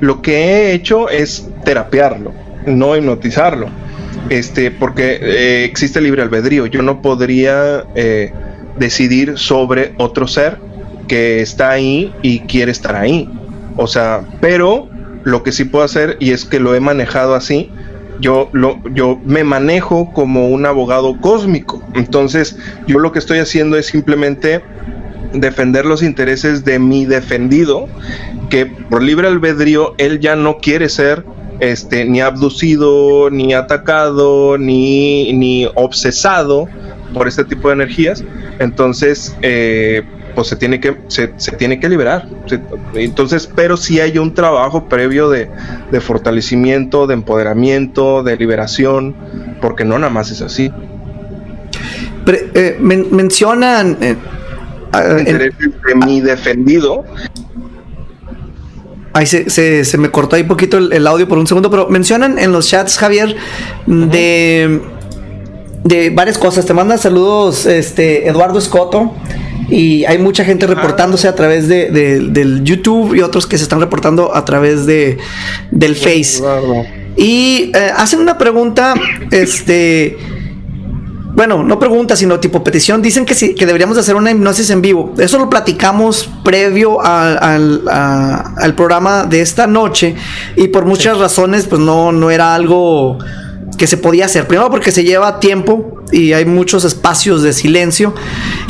Lo que he hecho es terapearlo no hipnotizarlo. Este, porque eh, existe libre albedrío. Yo no podría eh, decidir sobre otro ser que está ahí y quiere estar ahí. O sea, pero lo que sí puedo hacer, y es que lo he manejado así, yo, lo, yo me manejo como un abogado cósmico. Entonces, yo lo que estoy haciendo es simplemente defender los intereses de mi defendido, que por libre albedrío él ya no quiere ser este, ni abducido, ni atacado, ni, ni obsesado por este tipo de energías. Entonces, eh, pues se tiene que, se, se tiene que liberar. Se- entonces, pero sí hay un trabajo previo de, de fortalecimiento, de empoderamiento, de liberación, porque no nada más es así. Pre- eh, men- mencionan eh, ah, Intereses de mi defendido. Ay, se, se- se me cortó ahí poquito el, el audio por un segundo, pero mencionan en los chats, Javier, de, de varias cosas. Te manda saludos este, Eduardo Escoto. Y hay mucha gente reportándose a través de, de- del YouTube y otros que se están reportando a través de, del Face. Y eh, hacen una pregunta, este, bueno, no pregunta, sino tipo petición. Dicen que sí, que deberíamos de hacer una hipnosis en vivo. Eso lo platicamos previo al, al- a- al programa de esta noche y por muchas razones, pues no, no era algo que se podía hacer. Primero porque se lleva tiempo y hay muchos espacios de silencio.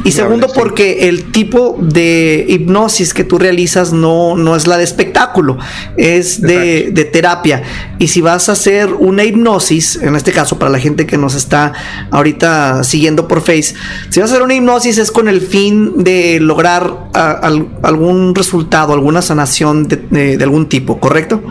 Y segundo porque el tipo de hipnosis que tú realizas no, no es la de espectáculo, es de, de terapia. Y si vas a hacer una hipnosis, en este caso para la gente que nos está ahorita siguiendo por Face, si vas a hacer una hipnosis es con el fin de lograr ah, al- algún resultado, alguna sanación de, de- de algún tipo, ¿correcto?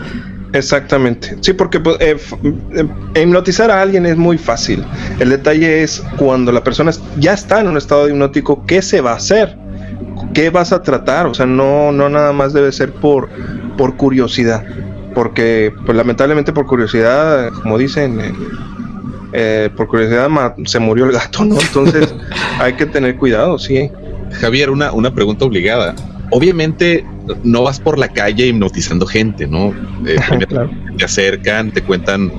Exactamente. Sí, porque pues, eh, eh, hipnotizar a alguien es muy fácil. El detalle es cuando la persona ya está en un estado hipnótico, ¿qué se va a hacer? ¿Qué vas a tratar? O sea, no, no nada más debe ser por, por curiosidad. Porque, pues lamentablemente por curiosidad, como dicen, eh, eh, por curiosidad se murió el gato, ¿no? Entonces hay que tener cuidado, sí. Javier, una, una pregunta obligada. Obviamente no vas por la calle hipnotizando gente, ¿no? Eh, primero claro. Te acercan, te cuentan,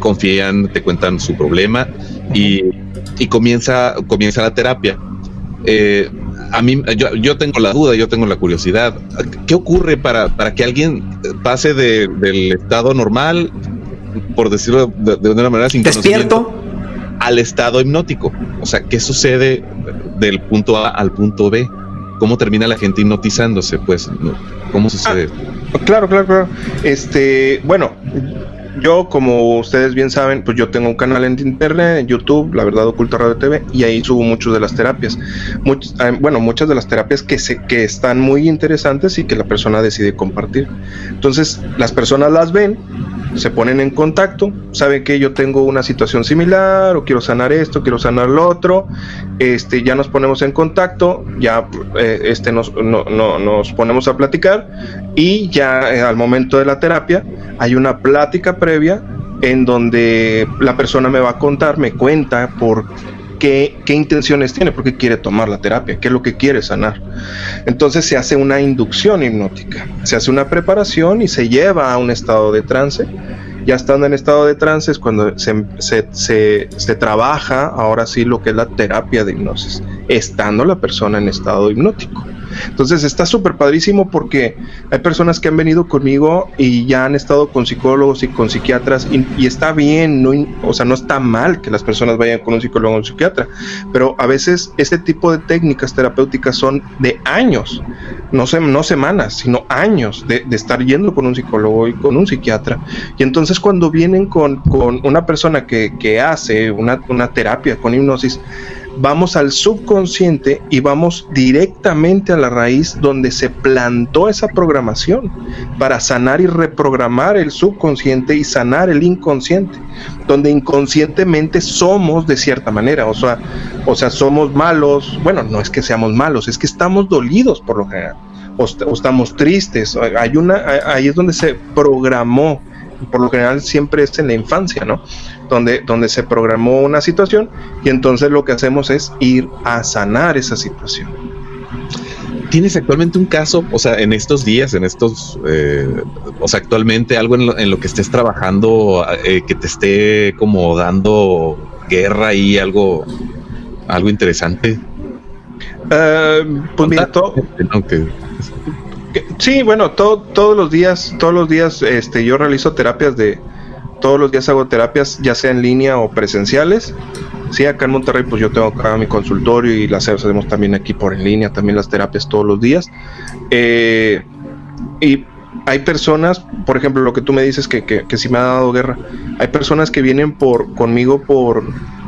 confían, te cuentan su problema y, y comienza, comienza la terapia. Eh, a mí, yo, yo tengo la duda, yo tengo la curiosidad. ¿Qué ocurre para, para que alguien pase de- del estado normal, por decirlo de, de una manera sin Despierto. al estado hipnótico. O sea, ¿qué sucede del punto A al punto B? ¿Cómo termina la gente hipnotizándose? Pues. ¿cómo sucede? Claro, claro, claro. Este, bueno, yo como ustedes bien saben, pues yo tengo un canal en internet, en YouTube, La Verdad Oculta Radio TV, y ahí subo muchas de las terapias. Much- eh, bueno, muchas de las terapias que, se, que están muy interesantes y que la persona decide compartir. Entonces, las personas las ven, se ponen en contacto, saben que yo tengo una situación similar, o quiero sanar esto, quiero sanar lo otro, este, ya nos ponemos en contacto, ya eh, este, nos, no- no- nos ponemos a platicar y ya eh, al momento de la terapia hay una plática previa en donde la persona me va a contar, me cuenta por qué, intenciones tiene, por qué quiere tomar la terapia, qué es lo que quiere sanar. Entonces se hace una inducción hipnótica, se hace una preparación y se lleva a un estado de trance. Ya estando en estado de trance es cuando se, se- se- se trabaja ahora sí lo que es la terapia de hipnosis, estando la persona en estado hipnótico. Entonces está súper padrísimo porque hay personas que han venido conmigo y ya han estado con psicólogos y con psiquiatras y, y está bien, no, o sea, no está mal que las personas vayan con un psicólogo o un psiquiatra, pero a veces este tipo de técnicas terapéuticas son de años, no, se, no semanas, sino años de, de estar yendo con un psicólogo y con un psiquiatra. Y entonces cuando vienen con, con una persona que, que hace una, una terapia con hipnosis, vamos al subconsciente y vamos directamente a la raíz donde se plantó esa programación para sanar y reprogramar el subconsciente y sanar el inconsciente, donde inconscientemente somos de cierta manera, o sea, o sea, somos malos, bueno, no es que seamos malos, es que estamos dolidos por lo general, o, o estamos tristes, hay una, ahí es donde se programó, por lo general siempre es en la infancia, ¿no? donde, donde se programó una situación y entonces lo que hacemos es ir a sanar esa situación. ¿Tienes actualmente un caso, o sea, en estos días, en estos, eh, o sea, actualmente algo en lo, en lo que estés trabajando eh, que te esté como dando guerra y algo, algo interesante? Eh, pues mira, to- No, que- que- sí, bueno, to- todos los días, todos los días este, yo realizo terapias de, todos los días hago terapias, ya sea en línea o presenciales. Sí, acá en Monterrey, pues yo tengo acá mi consultorio y las hacemos también aquí por en línea, también las terapias todos los días. Eh, y hay personas, por ejemplo, lo que tú me dices que, que, que sí me ha dado guerra, hay personas que vienen por conmigo por,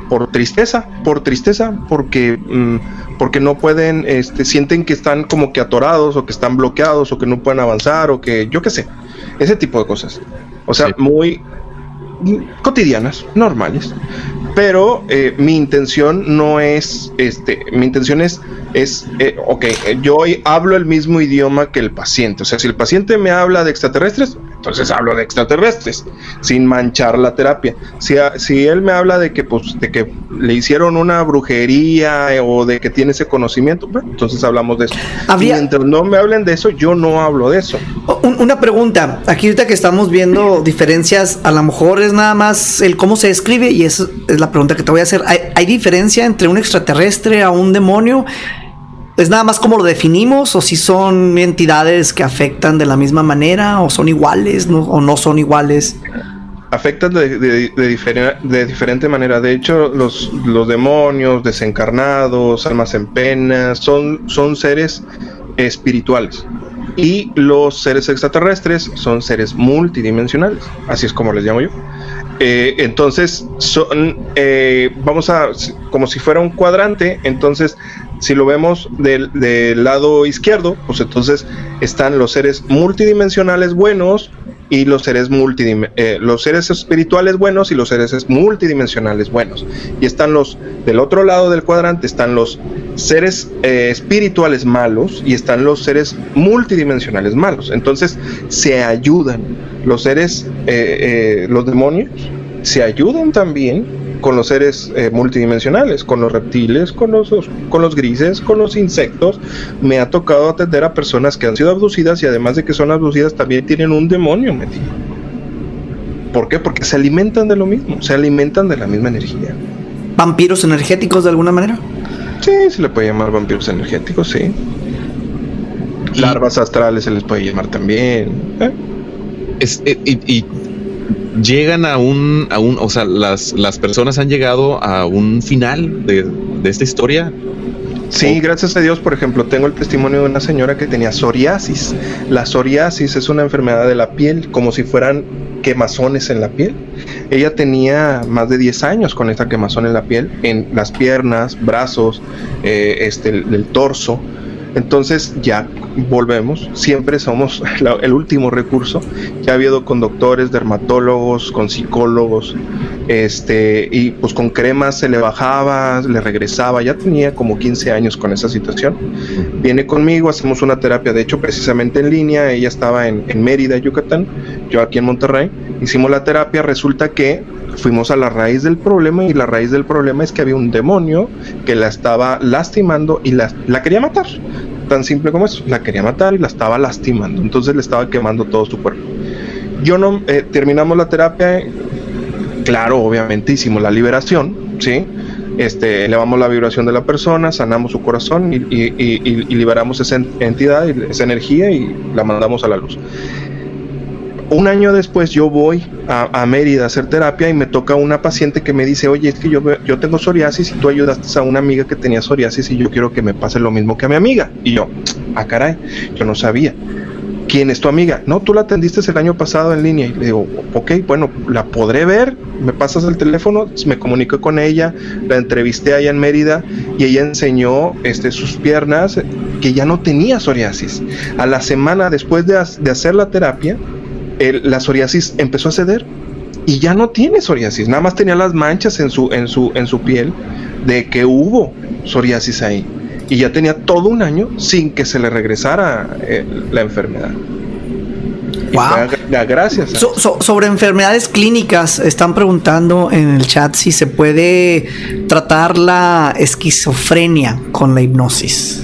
por tristeza, por tristeza, porque, mm, porque no pueden, este, sienten que están como que atorados o que están bloqueados o que no pueden avanzar o que yo qué sé, ese tipo de cosas. O sea, Sí. muy cotidianas, normales. Pero eh, mi intención no es, este, mi intención es, es, eh, ok, yo hoy hablo el mismo idioma que el paciente. O sea, si el paciente me habla de extraterrestres, entonces hablo de extraterrestres, sin manchar la terapia. Si, a- si él me habla de que, pues, de que le hicieron una brujería eh, o de que tiene ese conocimiento, bueno, entonces hablamos de eso. Habría- Mientras no me hablen de eso, yo no hablo de eso. Un- una pregunta, aquí ahorita que estamos viendo diferencias, a lo mejor es nada más el cómo se escribe y esa es la pregunta que te voy a hacer. ¿Hay, hay diferencia entre un extraterrestre a un demonio? ¿Es nada más como lo definimos o si son entidades que afectan de la misma manera o son iguales o no son iguales? afectan de, de, de de diferente manera. De hecho, los, los demonios, desencarnados, almas en pena, son, son seres espirituales. Y los seres extraterrestres son seres multidimensionales. Así es como les llamo yo. Eh, entonces, son, eh, vamos a, como si fuera un cuadrante, entonces, si lo vemos del, lado izquierdo, pues entonces están los seres multidimensionales buenos y los seres eh, los seres espirituales buenos y los seres multidimensionales buenos. Y están los, del otro lado del cuadrante, están los seres eh, espirituales malos y están los seres multidimensionales malos. Entonces, se ayudan. Los seres, eh, eh, los demonios, se ayudan también con los seres eh, multidimensionales, con los reptiles, con los, con los grises, con los insectos. Me ha tocado atender a personas que han sido abducidas y además de que son abducidas también tienen un demonio metido. ¿Por qué? Porque se alimentan de lo mismo, se alimentan de la misma energía. ¿Vampiros energéticos de alguna manera? Sí, se le puede llamar vampiros energéticos, sí. Larvas astrales se les puede llamar también. ¿eh? Es- eh, y, y llegan a un, a un, o sea, las, las personas han llegado a un final de, de esta historia. Sí, gracias a Dios, por ejemplo, tengo el testimonio de una señora que tenía psoriasis. La psoriasis es una enfermedad de la piel, como si fueran quemazones en la piel. Ella tenía más de 10 años con esta quemazón en la piel, en las piernas, brazos, eh, este, el, el torso. Entonces ya volvemos, siempre somos el último recurso. Ya ha habido con doctores, dermatólogos, con psicólogos, este, y pues con cremas se le bajaba, le regresaba, ya tenía como 15 años con esa situación. Viene conmigo, hacemos una terapia, de hecho precisamente en línea, ella estaba en, en Mérida, Yucatán, yo aquí en Monterrey, hicimos la terapia, resulta que fuimos a la raíz del problema y la raíz del problema es que había un demonio que la estaba lastimando y la, la quería matar. Tan simple como eso, la quería matar y la estaba lastimando, entonces le estaba quemando todo su cuerpo. Yo no, eh, terminamos la terapia, claro, obviamente hicimos la liberación, ¿sí? Este, elevamos la vibración de la persona, sanamos su corazón y, y- y- liberamos esa en- entidad, esa energía y la mandamos a la luz. Un año después yo voy a, Mérida a hacer terapia y me toca una paciente que me dice, oye, es que yo, yo tengo psoriasis y tú ayudaste a una amiga que tenía psoriasis y yo quiero que me pase lo mismo que a mi amiga. Y yo, ah, caray, yo no sabía. ¿Quién es tu amiga? No, tú la atendiste el año pasado en línea. Y le digo, ok, bueno, la podré ver. Me pasas el teléfono, me comuniqué con ella, la entrevisté allá en Mérida y ella enseñó este, sus piernas que ya no tenía psoriasis. A la semana después de, de hacer la terapia, el- la psoriasis empezó a ceder y ya no tiene psoriasis. Nada más tenía las manchas en su, en su, en su piel de que hubo psoriasis ahí. Y ya tenía todo un año sin que se le regresara eh, la enfermedad. Wow. gracias. a- So- so- sobre enfermedades clínicas, están preguntando en el chat si se puede tratar la esquizofrenia con la hipnosis.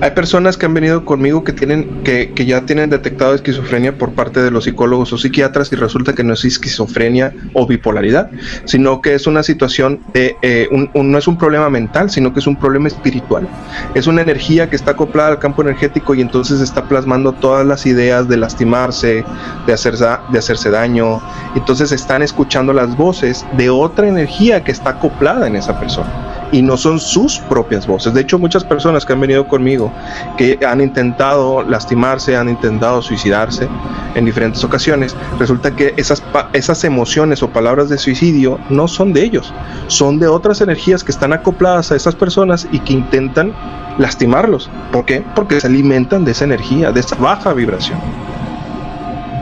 Hay personas que han venido conmigo que tienen que, que ya tienen detectado esquizofrenia por parte de los psicólogos o psiquiatras y resulta que no es esquizofrenia o bipolaridad, sino que es una situación de eh, un- no es un problema mental, sino que es un problema espiritual. Es una energía que está acoplada al campo energético y entonces está plasmando todas las ideas de lastimarse, de hacerse, de hacerse daño. Entonces están escuchando las voces de otra energía que está acoplada en esa persona. Y no son sus propias voces. De hecho, muchas personas que han venido conmigo, que han intentado lastimarse, han intentado suicidarse en diferentes ocasiones, resulta que esas, esas emociones o palabras de suicidio no son de ellos, son de otras energías que están acopladas a esas personas y que intentan lastimarlos. ¿Por qué? Porque se alimentan de esa energía, de esa baja vibración.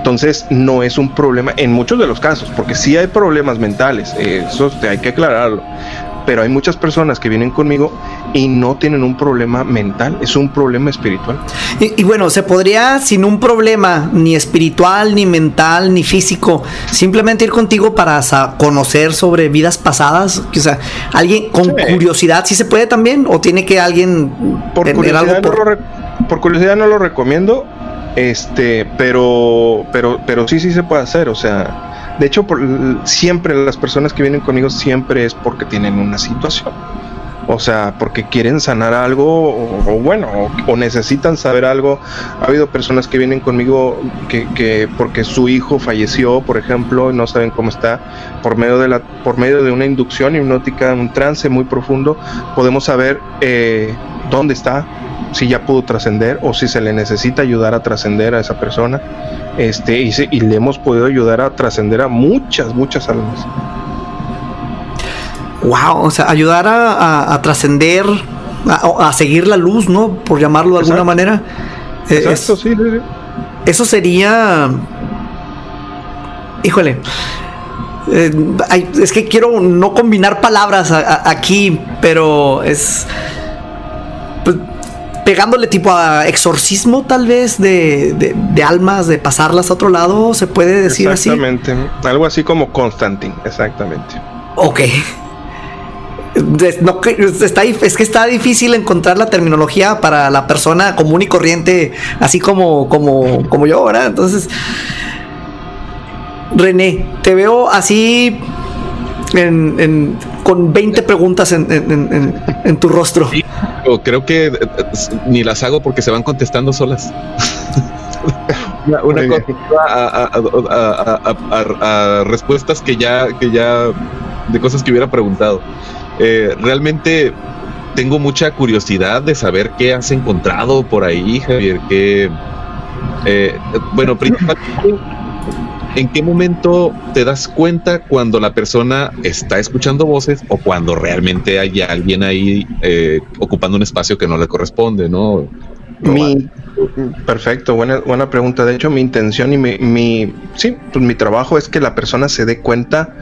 Entonces no es un problema en muchos de los casos, porque sí hay problemas mentales, eso hay que aclararlo. Pero hay muchas personas que vienen conmigo y no tienen un problema mental, es un problema espiritual. Y, bueno, se podría sin un problema ni espiritual, ni mental, ni físico, simplemente ir contigo para conocer sobre vidas pasadas. O sea, alguien con curiosidad, ¿sí se puede también? ¿O tiene que alguien por curiosidad por curiosidad no lo recomiendo, este, pero, pero, pero sí, sí se puede hacer. O sea, de hecho, por, siempre las personas que vienen conmigo siempre es porque tienen una situación. O sea, porque quieren sanar algo o, bueno, o, necesitan saber algo. Ha habido personas que vienen conmigo que, que, porque su hijo falleció, por ejemplo, y no saben cómo está, por medio de la, por medio de una inducción hipnótica, un trance muy profundo, podemos saber eh, dónde está, si ya pudo trascender o si se le necesita ayudar a trascender a esa persona. Este, y, y le hemos podido ayudar a trascender a muchas, muchas almas. Wow, o sea, ayudar a, trascender, a, seguir la luz, ¿no? Por llamarlo de alguna manera. Eh, Exacto, sí, sí, Eso sería. Híjole. Eh, es que quiero no combinar palabras aquí, pero es pegándole tipo a exorcismo tal vez de, almas, de pasarlas a otro lado, se puede decir así. Exactamente, algo así como Constantine, exactamente. Ok. No, está, es que está difícil encontrar la terminología para la persona común y corriente, así como, como, como yo, ¿verdad? Entonces, René, te veo así con 20 preguntas en, tu rostro. creo que eh, eh, ni las hago porque se van contestando solas. una, cosa a, respuestas que ya, que ya, de cosas que hubiera preguntado. Eh, realmente tengo mucha curiosidad de saber qué has encontrado por ahí, Javier. Que, bueno, principalmente ¿En qué momento te das cuenta cuando la persona está escuchando voces o cuando realmente hay alguien ahí eh, ocupando un espacio que no le corresponde, no? Mi, perfecto, buena, buena pregunta. De hecho, mi intención y mi, mi, sí, pues mi trabajo es que la persona se dé cuenta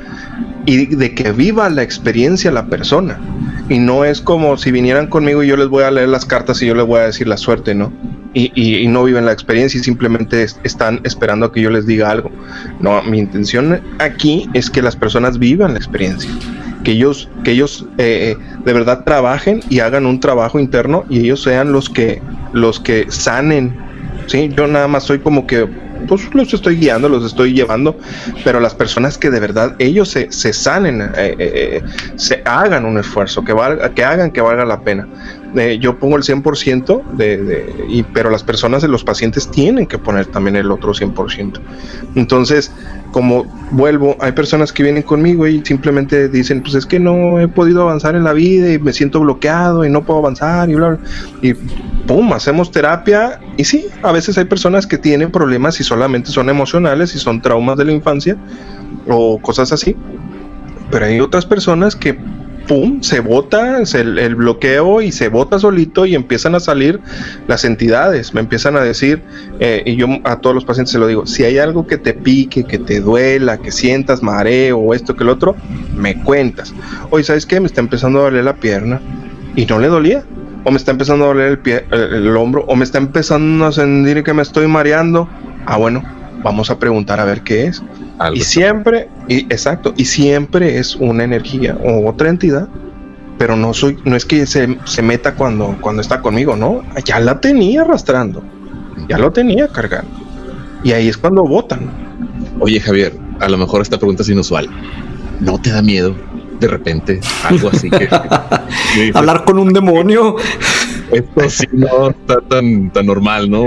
y de que viva la experiencia la persona. Y no es como si vinieran conmigo y yo les voy a leer las cartas y yo les voy a decir la suerte, ¿no? y, no viven la experiencia y simplemente están esperando a que yo les diga algo. No, mi intención aquí es que las personas vivan la experiencia, que ellos, que ellos eh, de verdad trabajen y hagan un trabajo interno y ellos sean los que, los que sanen. ¿sí? Yo nada más soy como que pues los estoy guiando, los estoy llevando, pero las personas que de verdad ellos se, se sanen, eh, eh, se hagan un esfuerzo, que, valga, que hagan que valga la pena yo pongo el 100%, de, de, y, pero las personas, los pacientes tienen que poner también el otro 100%. Entonces, como vuelvo, hay personas que vienen conmigo y simplemente dicen, pues es que no he podido avanzar en la vida y me siento bloqueado y no puedo avanzar y bla, bla. Y pum, hacemos terapia y sí, a veces hay personas que tienen problemas y solamente son emocionales y son traumas de la infancia o cosas así. Pero hay otras personas que pum, se bota el, bloqueo y se bota solito y empiezan a salir las entidades. Me empiezan a decir, eh, y yo a todos los pacientes se lo digo, si hay algo que te pique, que te duela, que sientas mareo o esto que el otro, me cuentas. Oye, ¿sabes qué? Me está empezando a doler la pierna y no le dolía. O me está empezando a doler el, pie, el hombro, o me está empezando a sentir que me estoy mareando. Ah, bueno, vamos a preguntar a ver qué es. Y siempre, y, exacto, y siempre es una energía o otra entidad, pero no soy, no es que se, se meta cuando, cuando está conmigo, no, ya la tenía arrastrando, ya lo tenía cargando. Y ahí es cuando votan. Oye, Javier, a lo mejor esta pregunta es inusual. ¿No te da miedo de repente algo así que hablar con un demonio? Esto sí no está tan, tan normal, ¿no?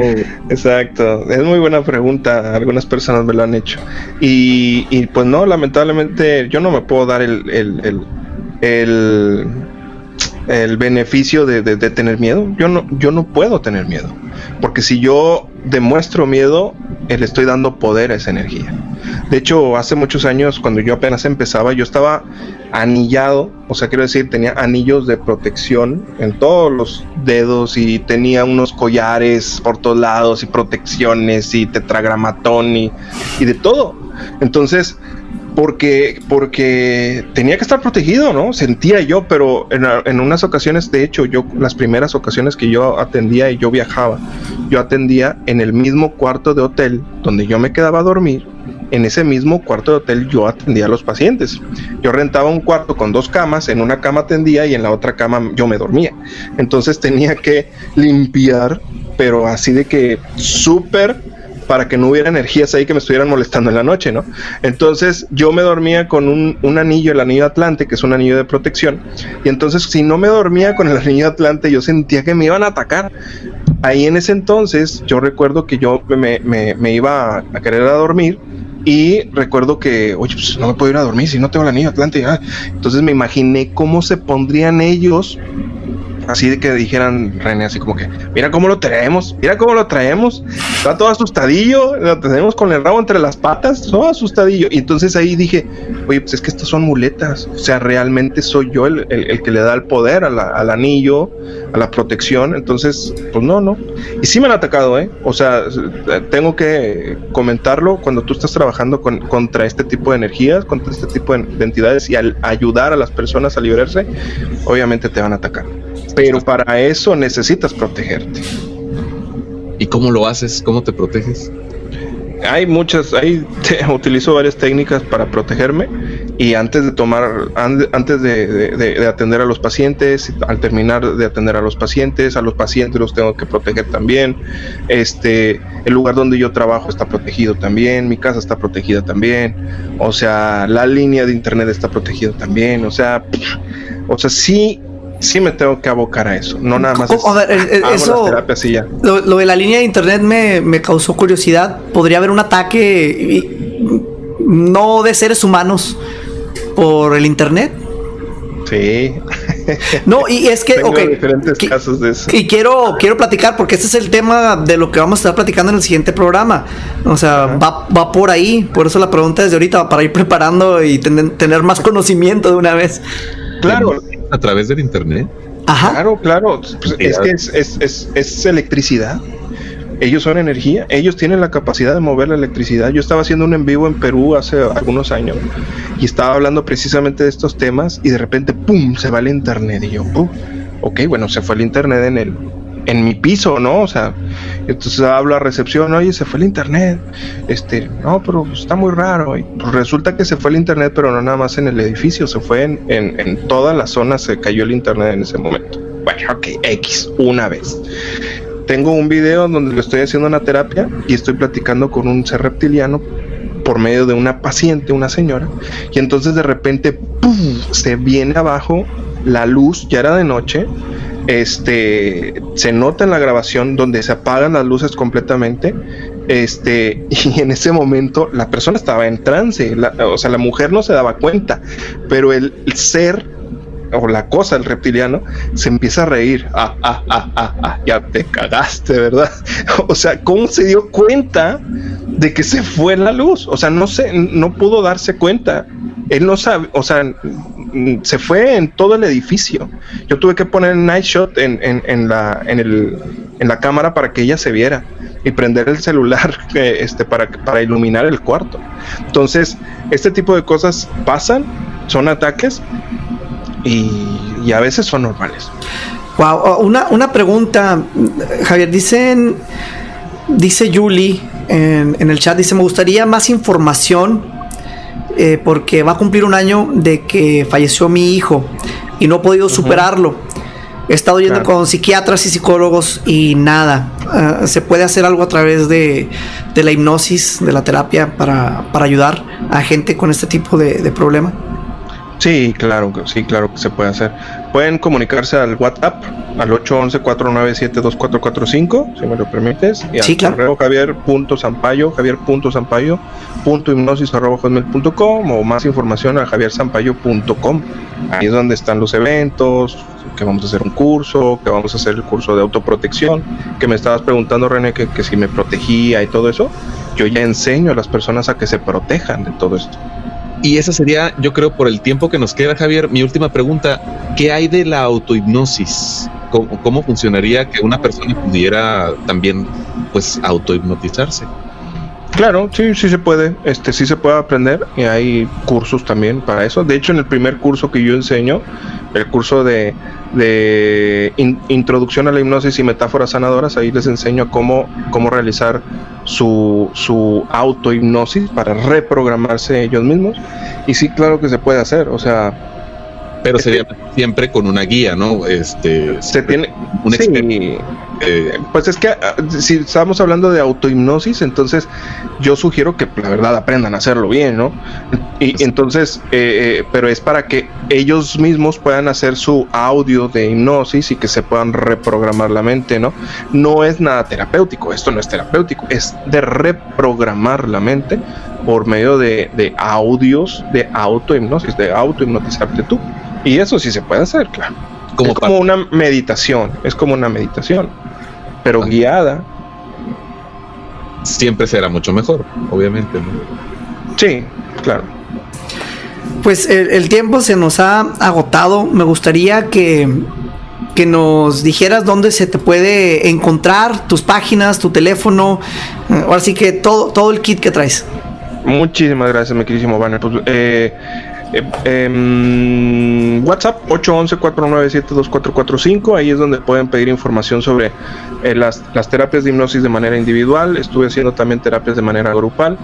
Exacto, es muy buena pregunta. Algunas personas me lo han hecho. Y, pues no, lamentablemente yo no me puedo dar el, el, el beneficio de, de- de tener miedo. Yo no, yo no puedo tener miedo. Porque si yo demuestro miedo, eh, le estoy dando poder a esa energía. De hecho, hace muchos años, cuando yo apenas empezaba, yo estaba anillado, o sea, quiero decir, tenía anillos de protección en todos los dedos y tenía unos collares por todos lados y protecciones y tetragramatón y, y de todo. Entonces, porque, porque tenía que estar protegido, ¿no? Sentía yo, pero en, en unas ocasiones, de hecho, yo, las primeras ocasiones que yo atendía y yo viajaba, yo atendía en el mismo cuarto de hotel donde yo me quedaba a dormir. En ese mismo cuarto de hotel yo atendía a los pacientes. Yo rentaba un cuarto con dos camas, en una cama atendía y en la otra cama yo me dormía. Entonces tenía que limpiar, pero así de que súper para que no hubiera energías ahí que me estuvieran molestando en la noche, ¿no? Entonces yo me dormía con un, anillo, el anillo Atlante, que es un anillo de protección, y entonces si no me dormía con el anillo Atlante, yo sentía que me iban a atacar. Ahí en ese entonces yo recuerdo que yo me, iba a querer a dormir y recuerdo que, oye, pues no me puedo ir a dormir si no tengo el anillo Atlante. Entonces me imaginé cómo se pondrían ellos así de que dijeran René así como que mira cómo lo traemos, mira cómo lo traemos, está todo asustadillo, lo tenemos con el rabo entre las patas, todo asustadillo. Y entonces ahí dije, oye, pues es que estas son muletas, o sea, realmente soy yo el, el- que le da el poder al anillo, a la protección, entonces, pues no, no. Y sí me han atacado, ¿eh? O sea, tengo que comentarlo cuando tú estás trabajando con- contra este tipo de energías, contra este tipo de, de entidades y al ayudar a las personas a liberarse, obviamente te van a atacar. Pero para eso necesitas protegerte. ¿Y cómo lo haces? ¿Cómo te proteges? Hay muchas, hay, utilizo varias técnicas para protegerme y antes de tomar, an- antes de, de- de- de atender a los pacientes, al terminar de atender a los pacientes, a los pacientes los tengo que proteger también. Este, el lugar donde yo trabajo está protegido también, mi casa está protegida también, o sea, la línea de internet está protegida también, o sea, o sea, sí, sí me tengo que abocar a eso, no nada más. Es, A ver, el- el- hago eso- las terapias y ya. Lo, lo de la línea de internet me, me causó curiosidad. ¿Podría haber un ataque y- no de seres humanos por el internet? Sí. No, y es que, Tengo ok, diferentes casos de eso. Y quiero, quiero platicar porque este es el tema de lo que vamos a estar platicando en el siguiente programa. O sea, va, va por ahí. Por eso la pregunta desde ahorita, para ir preparando y ten- tener más conocimiento de una vez. Claro, A través del internet. Ajá. claro, claro. Pues es que es, es, es, es electricidad. Ellos son energía, ellos tienen la capacidad de mover la electricidad. Yo estaba haciendo un en vivo en Perú hace algunos años y estaba hablando precisamente de estos temas y de repente, ¡pum!, se va el internet. Y yo, "Uh, ok, bueno, se fue el internet en el en mi piso, ¿no? O sea, entonces hablo a recepción, oye, se fue el internet. Este, no, pero está muy raro. Y pues resulta que se fue el internet, pero no nada más en el edificio, se fue en, en, en toda la zona, se cayó el internet en ese momento. Bueno, ok, X, una vez. Tengo un video donde le estoy haciendo una terapia y estoy platicando con un ser reptiliano por medio de una paciente, una señora, y entonces de repente se viene abajo la luz, ya era de noche, este se nota en la grabación donde se apagan las luces completamente. Este, y en ese momento la persona estaba en trance, o sea, la mujer no se daba cuenta, pero el, el ser o la cosa, el reptiliano, se empieza a reír. Ah, ah, ah, ah, ah, ya te cagaste, ¿verdad? O sea, ¿cómo se dio cuenta de que se fue la luz? O sea, no sé, no pudo darse cuenta. Él no sabe, o sea, se fue en todo el edificio. Yo tuve que poner night shot en, en, la, en, el, en la cámara para que ella se viera y prender el celular eh, este, para, para iluminar el cuarto. Entonces, este tipo de cosas pasan, son ataques y, a veces son normales. Wow, una, una pregunta, Javier, dicen, dice Julie en, en el chat, dice, me gustaría más información eh, porque va a cumplir un año de que falleció mi hijo y no he podido superarlo. He estado yendo Claro. con psiquiatras y psicólogos y nada. Ah, ¿Se puede hacer algo a través de, de la hipnosis, de la terapia, para, para ayudar a gente con este tipo de, de problema? Sí, claro, que- sí, claro que se puede hacer. Pueden comunicarse al WhatsApp al 811-497-2445, si me lo permites. Y Sí, al claro. correo arroba hotmail.com, o más información a javiersampayo.com. Ahí es donde están los eventos, que vamos a hacer un curso, que vamos a hacer el curso de autoprotección, que me estabas preguntando René que, que si me protegía y todo eso. Yo ya enseño a las personas a que se protejan de todo esto. Y esa sería, yo creo, por el tiempo que nos queda, Javier, mi última pregunta. ¿Qué hay de la autohipnosis? ¿Cómo, funcionaría que una persona pudiera también, pues, autohipnotizarse? Claro, sí, sí se puede, este sí se puede aprender y hay cursos también para eso. De hecho, en el primer curso que yo enseño, el curso de, de in- introducción a la hipnosis y metáforas sanadoras, ahí les enseño cómo, cómo realizar su, su autohipnosis para reprogramarse ellos mismos. Y sí, claro que se puede hacer, o sea, Pero sería siempre con una guía, ¿no? Este, se tiene... un sí. Eh, Pues es que ah, si estamos hablando de autohipnosis, entonces yo sugiero que la verdad aprendan a hacerlo bien, ¿no? Y entonces, eh, eh, pero es para que ellos mismos puedan hacer su audio de hipnosis y que se puedan reprogramar la mente, ¿no? No es nada terapéutico, esto no es terapéutico, es de reprogramar la mente por medio de, de audios de autohipnosis, de autohipnotizarte tú. Y eso sí se puede hacer, claro. como es como una meditación, es como una meditación, pero Ah. guiada. siempre será mucho mejor, obviamente, ¿no? Sí, claro. Pues el, el tiempo se nos ha agotado. Me gustaría que, que nos dijeras dónde se te puede encontrar, tus páginas, tu teléfono, ahora sí que todo, todo el kit que traes. Muchísimas gracias, mi queridísimo Banner. Pues, eh, eh, em, WhatsApp 811-497-2445. Ahí es donde pueden pedir información sobre eh, las, las terapias de hipnosis de manera individual. Estuve haciendo también terapias de manera grupal.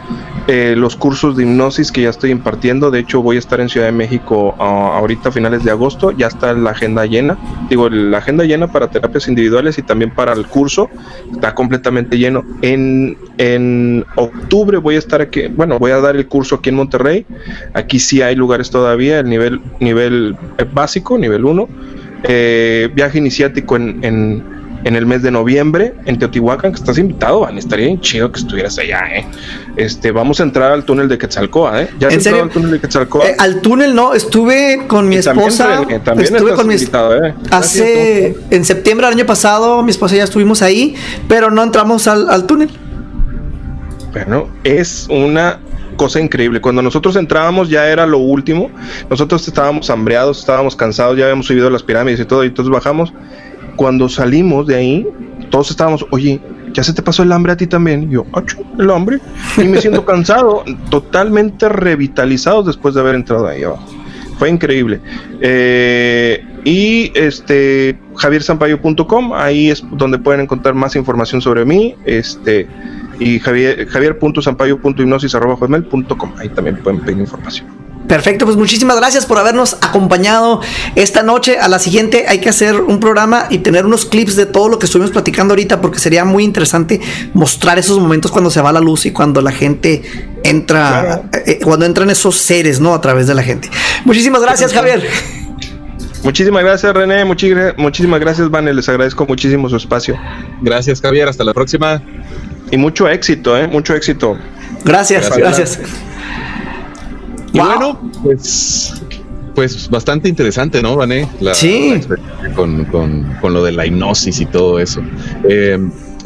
Eh, los cursos de hipnosis que ya estoy impartiendo. De hecho, voy a estar en Ciudad de México ah, ahorita a finales de agosto. Ya está la agenda llena. Digo, la agenda llena para terapias individuales y también para el curso. Está completamente lleno. En, en octubre voy a estar aquí. Bueno, voy a dar el curso aquí en Monterrey. Aquí sí hay lugares todavía. El nivel, nivel eh, básico, nivel 1. Eh, viaje iniciático en, en, en el mes de noviembre en Teotihuacán, que estás invitado, Van. Estaría bien chido que estuvieras allá, ¿eh? Este, vamos a entrar al túnel de Quetzalcoa, ¿eh? ¿Ya has ¿En serio? al túnel de Quetzalcoa? Eh, al túnel no, estuve con mi Y esposa. También estuve estás con mi invitado, ¿eh? Hace en septiembre del año pasado, mi esposa y yo estuvimos ahí, pero no entramos al, al túnel. Bueno, es una cosa increíble. Cuando nosotros entrábamos ya era lo último. Nosotros estábamos hambreados, estábamos cansados, ya habíamos subido las pirámides y todo, y entonces bajamos. Cuando salimos de ahí, todos estábamos, oye, ¿ya se te pasó el hambre a ti también? Y yo, "Achu, el hambre. Y me siento cansado, totalmente revitalizados después de haber entrado ahí abajo. Fue increíble. Eh, y este javiersampayo.com, ahí es donde pueden encontrar más información sobre mí. Este y javier, javier.sampaio.hipnosis.com. Ahí también pueden pedir información. Perfecto, pues muchísimas gracias por habernos acompañado esta noche. A la siguiente hay que hacer un programa y tener unos clips de todo lo que estuvimos platicando ahorita porque sería muy interesante mostrar esos momentos cuando se va la luz y cuando la gente entra, Claro. eh, cuando entran esos seres, ¿no? A través de la gente. Muchísimas gracias, Javier. Muchísimas gracias, René. muchi- muchísimas gracias, Vane. Les agradezco muchísimo su espacio. Gracias, Javier. Hasta la próxima. Y mucho éxito, ¿eh? Mucho éxito. Gracias, gracias. Gracias. Y Wow. bueno, pues, pues bastante interesante, ¿no, Vané? La, Sí. la con, con, con lo de la hipnosis y todo eso. Eh,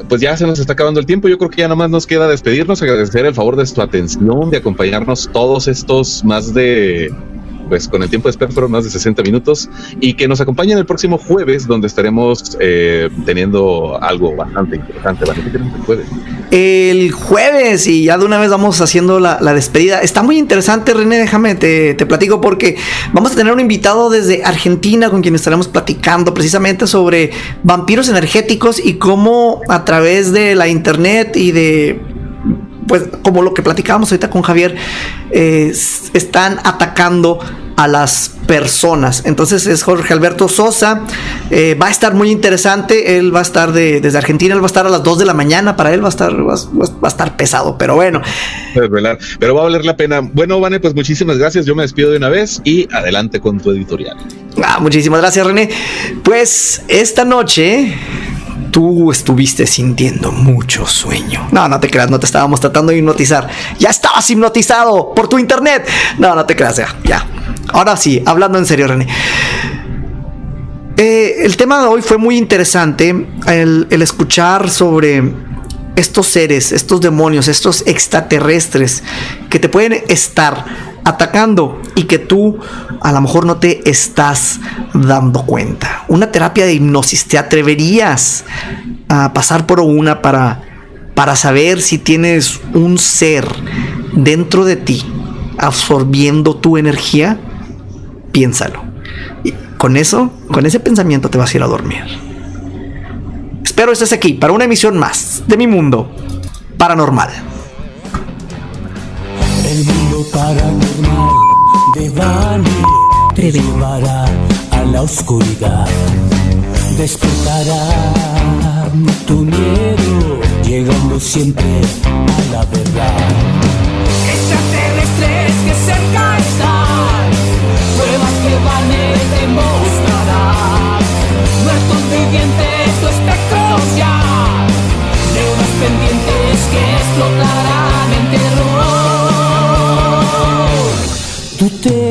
pues ya se nos está acabando el tiempo. Yo creo que ya nomás nos queda despedirnos, agradecer el favor de su atención, de acompañarnos todos estos más de. Pues con el tiempo de espera fueron más de 60 minutos y que nos acompañen el próximo jueves, donde estaremos eh, teniendo algo bastante interesante. Vané, ¿qué tenemos el jueves? El jueves y ya de una vez vamos haciendo la, despedida. Está muy interesante, René, déjame, te platico porque vamos a tener un invitado desde Argentina con quien estaremos platicando precisamente sobre vampiros energéticos y cómo a través de la internet y de pues como lo que platicábamos ahorita con Javier, eh, están atacando a las personas. Entonces es Jorge Alberto Sosa. eh, va a estar muy interesante. Él va a estar de- desde Argentina. Él va a estar a las 2 de la mañana. Para él va a estar, va, a estar pesado. Pero bueno, Pero va a valer la pena. Bueno, Vane, pues muchísimas gracias. Yo me despido de una vez y adelante con tu editorial. Ah, muchísimas gracias, René. Pues esta noche tú estuviste sintiendo mucho sueño. No, no te creas, no te estábamos tratando de hipnotizar. Ya estabas hipnotizado por tu internet. No, no te creas, ya. ya. Ahora sí, hablando en serio, René. Eh, el tema de hoy fue muy interesante. El, el escuchar sobre estos seres, estos demonios, estos extraterrestres que te pueden estar atacando y que tú a lo mejor no te estás dando cuenta. Una terapia de hipnosis, ¿te atreverías a pasar por una para, para saber si tienes un ser dentro de ti absorbiendo tu energía? Piénsalo. Con eso, con ese pensamiento te vas a ir a dormir. Espero estés aquí para una emisión más de mi mundo paranormal. El mundo paranormal de Vane te llevará a la oscuridad. Despertará tu miedo, llegando siempre a la verdad. Extraterrestres que cerca están, pruebas que Vane te mostrará. Muertos vivientes, tu espectros ya, deudas pendientes que explotarán en terror. Tú te